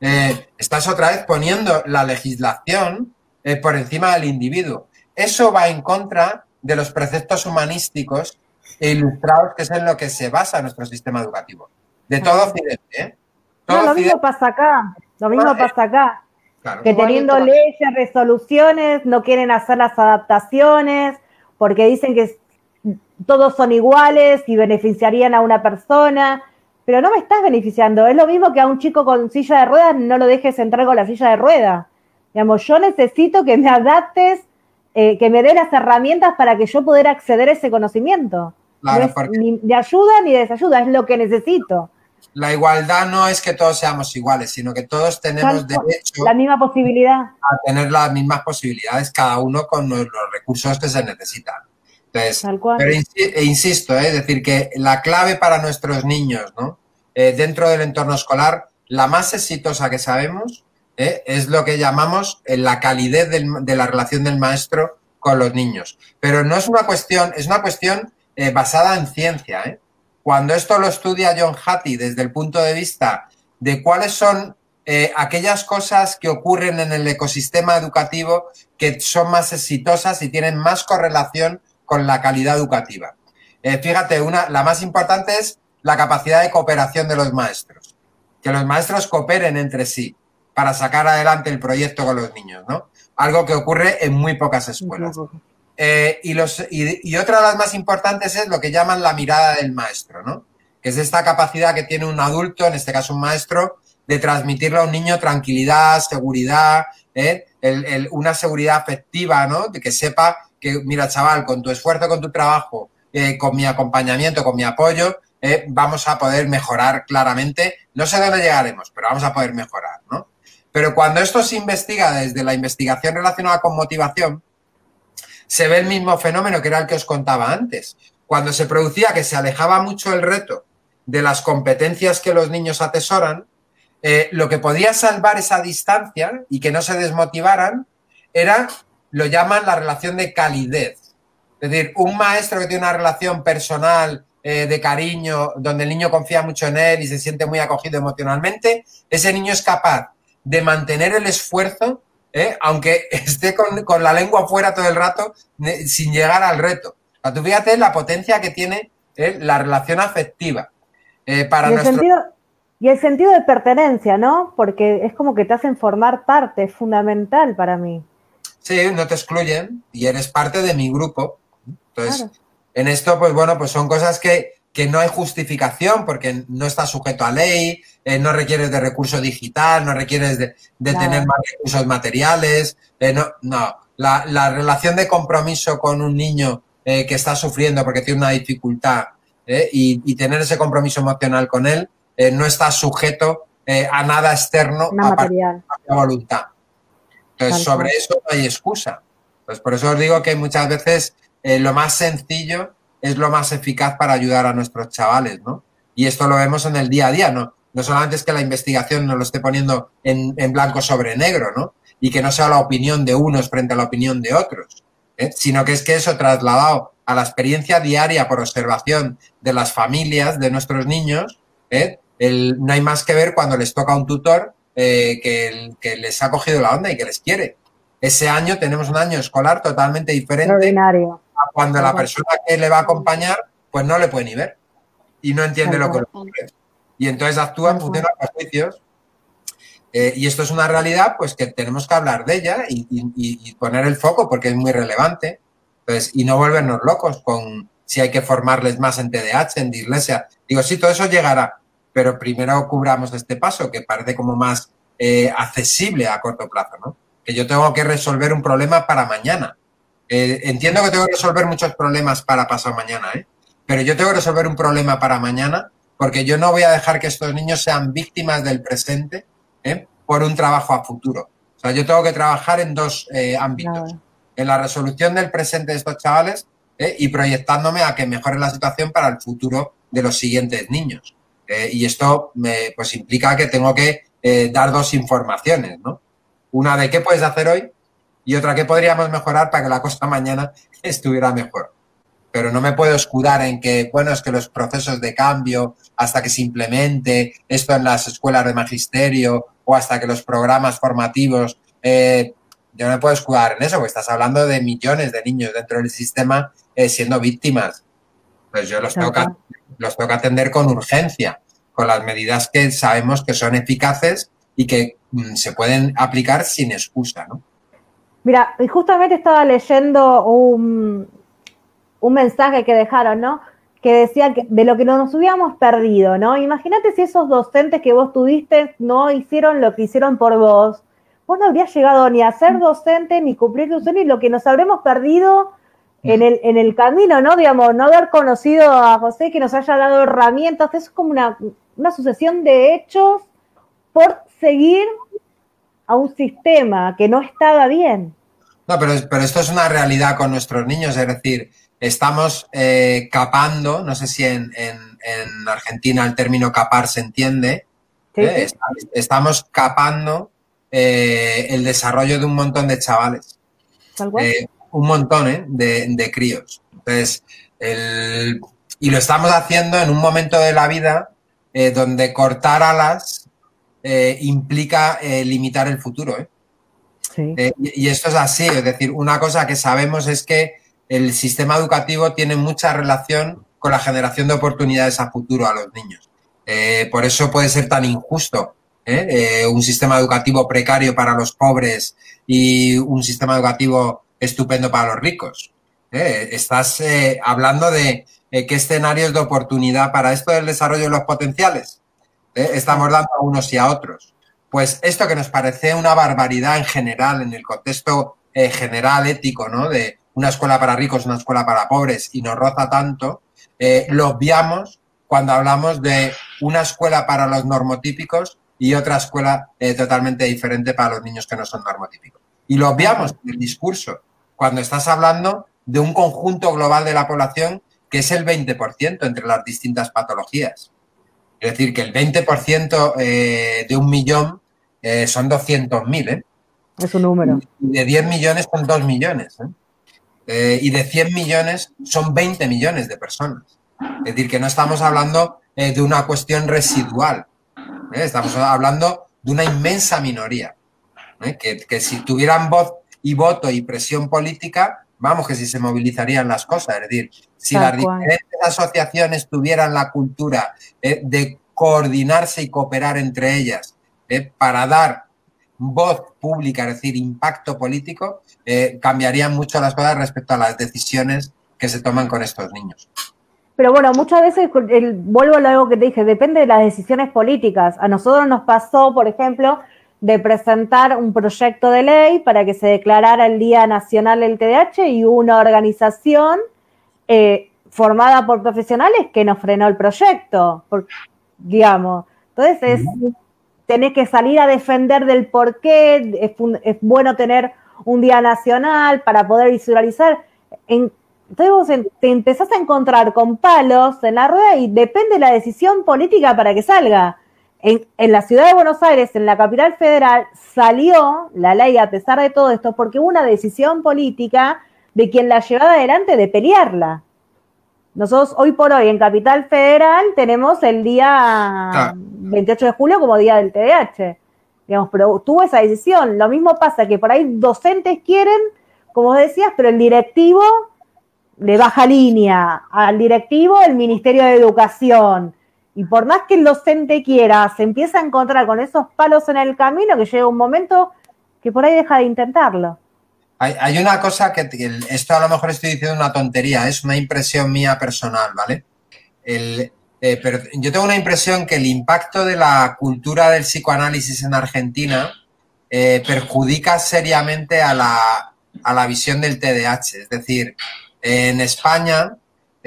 estás otra vez poniendo la legislación por encima del individuo. Eso va en contra de los preceptos humanísticos e ilustrados, que es en lo que se basa nuestro sistema educativo. De todo Occidente, ¿eh? no, lo mismo pasa acá, lo mismo pasa acá. Que teniendo leyes, resoluciones, no quieren hacer las adaptaciones, porque dicen que todos son iguales y beneficiarían a una persona, pero no me estás beneficiando. Es lo mismo que a un chico con silla de ruedas no lo dejes entrar con la silla de ruedas. Digamos, yo necesito que me adaptes, eh, que me dé las herramientas para que yo pueda acceder a ese conocimiento ni de ayuda ni de desayuda, es lo que necesito. La igualdad no es que todos seamos iguales, sino que todos tenemos derecho la misma posibilidad. a tener las mismas posibilidades, cada uno con los recursos que se necesitan. Entonces, pero e insisto, ¿eh? es decir, que la clave para nuestros niños, ¿no? Eh, dentro del entorno escolar, la más exitosa que sabemos ¿eh? es lo que llamamos la calidez de la relación del maestro con los niños. Pero no es una cuestión, es una cuestión basada en ciencia. ¿eh? Cuando esto lo estudia John Hattie desde el punto de vista de cuáles son eh, aquellas cosas que ocurren en el ecosistema educativo que son más exitosas y tienen más correlación con la calidad educativa. fíjate, una, la más importante es la capacidad de cooperación de los maestros. Que los maestros cooperen entre sí para sacar adelante el proyecto con los niños, ¿no? Algo que ocurre en muy pocas escuelas. Eh, y, los, y, otra de las más importantes es lo que llaman la mirada del maestro, ¿no? Que es esta capacidad que tiene un adulto, en este caso un maestro, de transmitirle a un niño tranquilidad, seguridad, ¿eh? una seguridad afectiva, ¿no? De que sepa que, mira, chaval, con tu esfuerzo, con tu trabajo, eh, con mi acompañamiento, con mi apoyo, vamos a poder mejorar claramente. No sé dónde llegaremos, pero vamos a poder mejorar, ¿no? Pero cuando esto se investiga desde la investigación relacionada con motivación, se ve el mismo fenómeno que era el que os contaba antes. cuando se producía que se alejaba mucho el reto de las competencias que los niños atesoran, eh, lo que podía salvar esa distancia y que no se desmotivaran era, lo llaman la relación de calidez. Es decir, un maestro que tiene una relación personal eh, de cariño, donde el niño confía mucho en él y se siente muy acogido emocionalmente, ese niño es capaz de mantener el esfuerzo, ¿eh? aunque [LAUGHS] esté con, la lengua fuera todo el rato, sin llegar al reto. O tú fíjate la potencia que tiene ¿eh? la relación afectiva. para y, el sentido, y el sentido de pertenencia, ¿no? Porque es como que te hacen formar parte, es fundamental para mí. Sí, no te excluyen y eres parte de mi grupo. Entonces, en esto, pues bueno, pues son cosas que, no hay justificación porque no está sujeto a ley, eh, no requieres de recurso digital, no requieres de, tener más recursos materiales. Eh, no, no. La, relación de compromiso con un niño eh, que está sufriendo porque tiene una dificultad y, tener ese compromiso emocional con él no está sujeto a nada externo a material. la voluntad. Entonces, sobre eso no hay excusa. Pues por eso os digo que muchas veces lo más sencillo es lo más eficaz para ayudar a nuestros chavales, ¿no? Y esto lo vemos en el día a día, ¿no? No solamente es que la investigación nos lo esté poniendo en, blanco sobre negro, ¿no? Y que no sea la opinión de unos frente a la opinión de otros, ¿eh? sino que es que eso trasladado a la experiencia diaria por observación de las familias de nuestros niños, ¿eh? no hay más que ver cuando les toca un tutor que, que les ha cogido la onda y que les quiere. Ese año tenemos un año escolar totalmente diferente cuando la persona que le va a acompañar, pues no le puede ni ver y no entiende lo que ocurre. Y entonces actúa en función de los juicios. Eh, y esto es una realidad, pues que tenemos que hablar de ella y, poner el foco porque es muy relevante. Entonces, y no volvernos locos con si hay que formarles más en TDAH, en dislexia. Digo, sí, todo eso llegará, pero primero cubramos este paso que parece como más eh, accesible a corto plazo, ¿no? Que yo tengo que resolver un problema para mañana eh, entiendo que tengo que resolver muchos problemas para pasar mañana, ¿eh? pero yo tengo que resolver un problema para mañana porque yo no voy a dejar que estos niños sean víctimas del presente ¿eh? por un trabajo a futuro. O sea, yo tengo que trabajar en dos eh, ámbitos. En la resolución del presente de estos chavales y proyectándome a que mejore la situación para el futuro de los siguientes niños. y esto me, pues implica que tengo que dar dos informaciones, ¿no? Una de qué puedes hacer hoy y otra que podríamos mejorar para que la cosa mañana estuviera mejor. Pero no me puedo escudar en que, bueno, es que los procesos de cambio, hasta que se implemente esto en las escuelas de magisterio o hasta que los programas formativos, eh, yo no me puedo escudar en eso, porque estás hablando de millones de niños dentro del sistema eh, siendo víctimas. Pues yo los tengo, que, los tengo que atender con urgencia, con las medidas que sabemos que son eficaces y que mm, se pueden aplicar sin excusa, ¿no? Mira, justamente estaba leyendo un, un mensaje que dejaron, ¿no? Que decía que de lo que nos hubiéramos perdido, ¿no? Imagínate si esos docentes que vos tuviste no hicieron lo que hicieron por vos. Vos no habrías llegado ni a ser docente, ni cumplir tu sueño, y lo que nos habremos perdido en el, en el camino, ¿no? Digamos, no haber conocido a José, que nos haya dado herramientas, eso es como una, una sucesión de hechos por seguir a un sistema que no estaba bien. No, pero, pero esto es una realidad con nuestros niños, es decir, estamos eh, capando, no sé si en, Argentina el término capar se entiende, ¿eh? estamos capando eh, el desarrollo de un montón de chavales. un montón de, de, críos. Entonces, y lo estamos haciendo en un momento de la vida donde cortar alas implica limitar el futuro. ¿eh? Eh, y esto es así, es decir, una cosa que sabemos es que el sistema educativo tiene mucha relación con la generación de oportunidades a futuro a los niños. Eh, por eso puede ser tan injusto ¿eh? un sistema educativo precario para los pobres y un sistema educativo estupendo para los ricos. Estás hablando de qué escenarios de oportunidad para esto del desarrollo de los potenciales. Estamos dando a unos y a otros pues esto que nos parece una barbaridad en general, en el contexto eh, general ético, ¿no? De una escuela para ricos, una escuela para pobres, y nos roza tanto, eh, lo obviamos cuando hablamos de una escuela para los normotípicos y otra escuela eh, totalmente diferente para los niños que no son normotípicos. Y lo obviamos en el discurso cuando estás hablando de un conjunto global de la población que es el 20% entre las distintas patologías. Es decir, que el 20% eh, de un millón eh, son 200.000. ¿eh? Es un número. Y de 10 millones son 2 millones. ¿eh? y de 100 millones son 20 millones de personas. Es decir, que no estamos hablando de una cuestión residual. Estamos hablando de una inmensa minoría. Que, que si tuvieran voz y voto y presión política, vamos, que si se movilizarían las cosas. Es decir, si las diferentes asociaciones tuvieran la cultura eh, de coordinarse y cooperar entre ellas eh, para dar voz pública, es decir, impacto político, eh, cambiarían mucho las cosas respecto a las decisiones que se toman con estos niños. Pero bueno, muchas veces, vuelvo a lo que te dije, depende de las decisiones políticas. A nosotros nos pasó, por ejemplo, de presentar un proyecto de ley para que se declarara el Día Nacional del TDAH y una organización eh, formada por profesionales que nos frenó el proyecto, digamos. Entonces es, tenés que salir a defender del por qué, es, bueno tener un Día Nacional para poder visualizar. entonces vos te empezás a encontrar con palos en la rueda y depende de la decisión política para que salga en, la ciudad de Buenos Aires, en la capital federal, salió la ley a pesar de todo esto porque hubo una decisión política de quien la llevaba adelante de pelearla. Nosotros hoy por hoy en Capital Federal tenemos el día 28 de julio como día del TDAH. Digamos, pero tuvo esa decisión. Lo mismo pasa que por ahí docentes quieren, como decías, pero el directivo le baja línea. Al directivo el Ministerio de Educación y por más que el docente quiera, se empieza a encontrar con esos palos en el camino que llega un momento que por ahí deja de intentarlo. Hay, una cosa que, esto a lo mejor estoy diciendo una tontería, es una impresión mía personal, ¿vale? Eh, pero yo tengo una impresión que el impacto de la cultura del psicoanálisis en Argentina eh, perjudica seriamente a la, a la visión del TDAH. Es decir, en España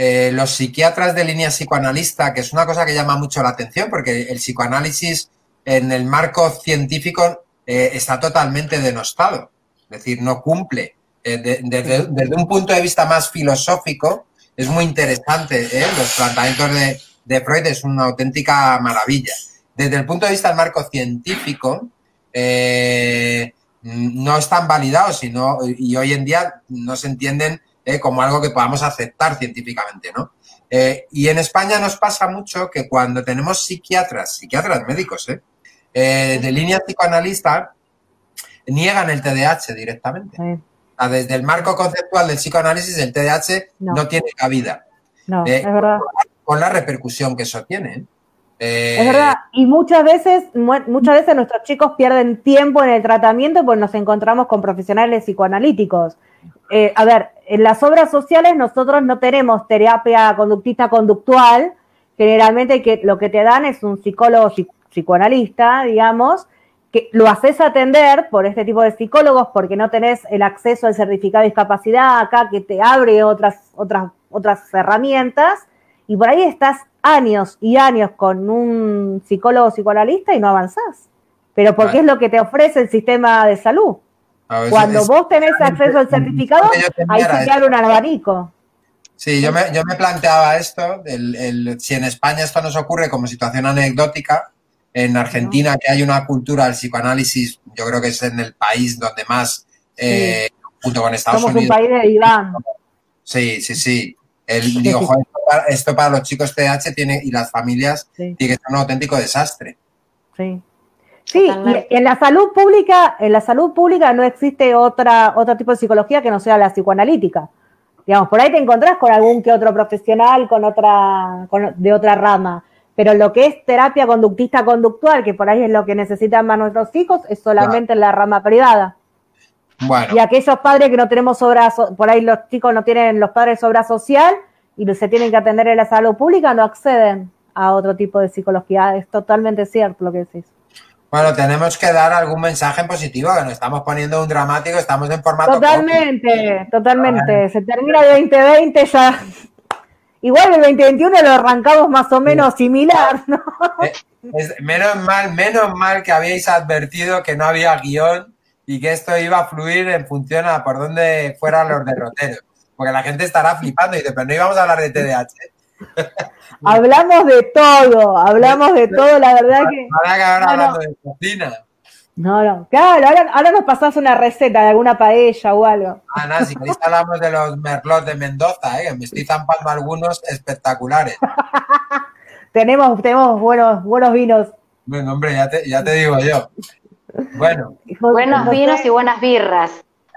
eh, los psiquiatras de línea psicoanalista, que es una cosa que llama mucho la atención, porque el psicoanálisis en el marco científico eh, está totalmente denostado, es decir, no cumple. Eh, desde un punto de vista más filosófico, es muy interesante, los planteamientos de, Freud es una auténtica maravilla. Desde el punto de vista del marco científico, no están validados sino, y hoy en día no se entienden eh, como algo que podamos aceptar científicamente, ¿no? Eh, y en España nos pasa mucho que cuando tenemos psiquiatras, psiquiatras médicos, ¿eh? de línea psicoanalista, niegan el TDAH directamente. desde el marco conceptual del psicoanálisis, el TDAH no, tiene cabida. No, es verdad. Con la repercusión que eso tiene. es verdad, y muchas veces, muchas veces nuestros chicos pierden tiempo en el tratamiento porque nos encontramos con profesionales psicoanalíticos. A ver, en las obras sociales nosotros no tenemos terapia conductista conductual, generalmente que lo que te dan es un psicólogo psicoanalista, digamos, que lo haces atender por este tipo de psicólogos porque no tenés el acceso al certificado de discapacidad acá que te abre otras, otras, otras herramientas y por ahí estás años y años con un psicólogo psicoanalista y no avanzás. Pero porque es lo que te ofrece el sistema de salud. Cuando vos tenés acceso al certificado, hay que dar un abanico. Sí, yo me, yo me planteaba esto, si en España esto nos ocurre como situación anecdótica, en Argentina que hay una cultura del psicoanálisis, yo creo que es en el país donde más, eh, junto con Estados Somos Unidos. un país de diván. Sí, sí, sí. El, digo, esto, para los chicos TH tiene, y las familias tiene que ser un auténtico desastre. Sí. Sí, y en la salud pública, en la salud pública no existe otra, otro tipo de psicología que no sea la psicoanalítica. Digamos, por ahí te encontrás con algún que otro profesional con otra, de otra rama. Pero lo que es terapia conductista conductual, que por ahí es lo que necesitan más nuestros hijos, es solamente en la rama privada. Bueno. Y aquellos padres que no tenemos obra, por ahí los chicos no tienen los padres obra social y se tienen que atender en la salud pública, no acceden a otro tipo de psicología. Es totalmente cierto lo que decís. Bueno, tenemos que dar algún mensaje en positivo, que nos estamos poniendo un dramático, estamos en formato. Totalmente, totalmente. Se termina el 2020 ya. Igual el 2021 lo arrancamos más o menos similar, ¿no? Eh, menos mal, menos mal que habíais advertido que no había guion y que esto iba a fluir en función a por dónde fueran los derroteros. porque la gente estará flipando y dice, pero no íbamos a hablar de TDAH. [LAUGHS] hablamos de todo, hablamos de todo, la verdad que... Ahora que ahora hablando de cocina. No, no, claro, ahora, ahora nos pasás una receta de alguna paella o algo. Ah, nada, si queréis hablamos de los merlots de Mendoza, ¿eh? me estoy zampando algunos espectaculares. [LAUGHS] tenemos, tenemos buenos, buenos vinos. Bueno, hombre, ya te, ya te digo yo. Bueno. Buenos vinos y buenas birras.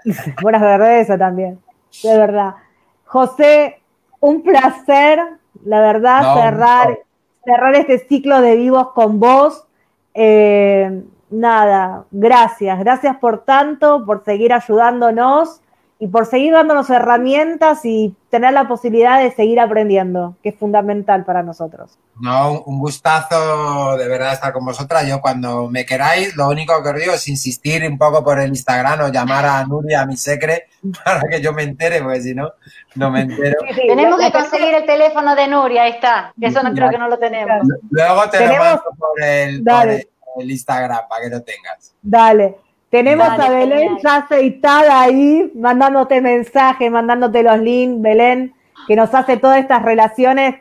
[LAUGHS] buenas cervezas también, de verdad. José, un placer, la verdad, cerrar, cerrar este ciclo de vivos con vos. Eh, nada, gracias, gracias por tanto, por seguir ayudándonos y por seguir dándonos herramientas y tener la posibilidad de seguir aprendiendo, que es fundamental para nosotros. No, un gustazo de verdad estar con vosotras. Yo cuando me queráis, lo único que os digo es insistir un poco por el Instagram o llamar a Nuria, a mi secre, [LAUGHS] para que yo me entere, porque si no, no me entero. tenemos que conseguir el teléfono de Nuria, ahí está, que eso no creo que no lo tenemos. Luego te lo mando por el, el Instagram para que lo tengas. Dale. Tenemos a Belén ya aceitada ahí, mandándote mensajes, mandándote los links, Belén, que nos hace todas estas relaciones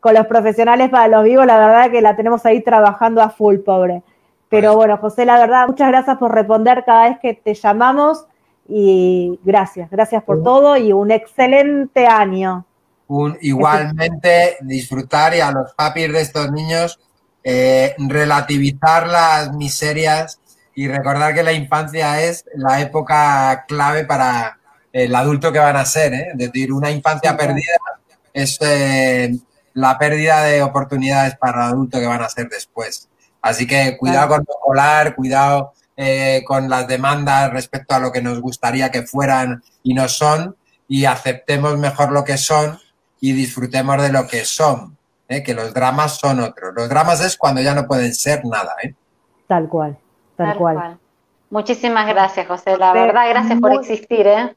con los profesionales para los vivos. La verdad que la tenemos ahí trabajando a full, pobre. Pero bueno, José, la verdad, muchas gracias por responder cada vez que te llamamos y gracias, gracias por todo y un excelente año. Un, igualmente disfrutar y a los papis de estos niños eh, relativizar las miserias y recordar que la infancia es la época clave para el adulto que van a ser. ¿eh? Es decir, una infancia perdida es eh, la pérdida de oportunidades para el adulto que van a ser después. Así que cuidado con escolar, cuidado eh, con las demandas respecto a lo que nos gustaría que fueran y no son, y aceptemos mejor lo que son y disfrutemos de lo que son, ¿eh? que los dramas son otros. Los dramas es cuando ya no pueden ser nada. ¿eh? Tal cual tal, cual. Muchísimas gracias, José. La verdad, gracias por existir, ¿eh?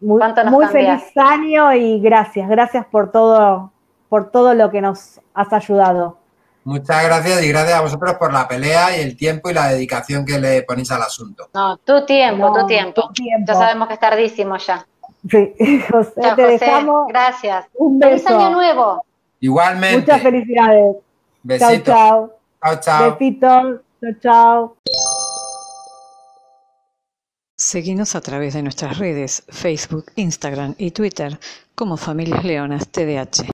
Muy, muy feliz año y gracias, gracias por todo, por todo lo que nos has ayudado. Muchas gracias y gracias a vosotros por la pelea y el tiempo y la dedicación que le ponéis al asunto. No, tu tiempo, tu, tiempo. Ya sabemos que es tardísimo ya. Sí, [LAUGHS] José, te dejamos. Gracias. Un beso. Feliz año nuevo. Igualmente. Muchas felicidades. Besitos. Chao, chao. Chao, chao. Besitos. Chao, chao. Seguinos a través de nuestras redes, Facebook, Instagram y Twitter como Familias Leonas TDH.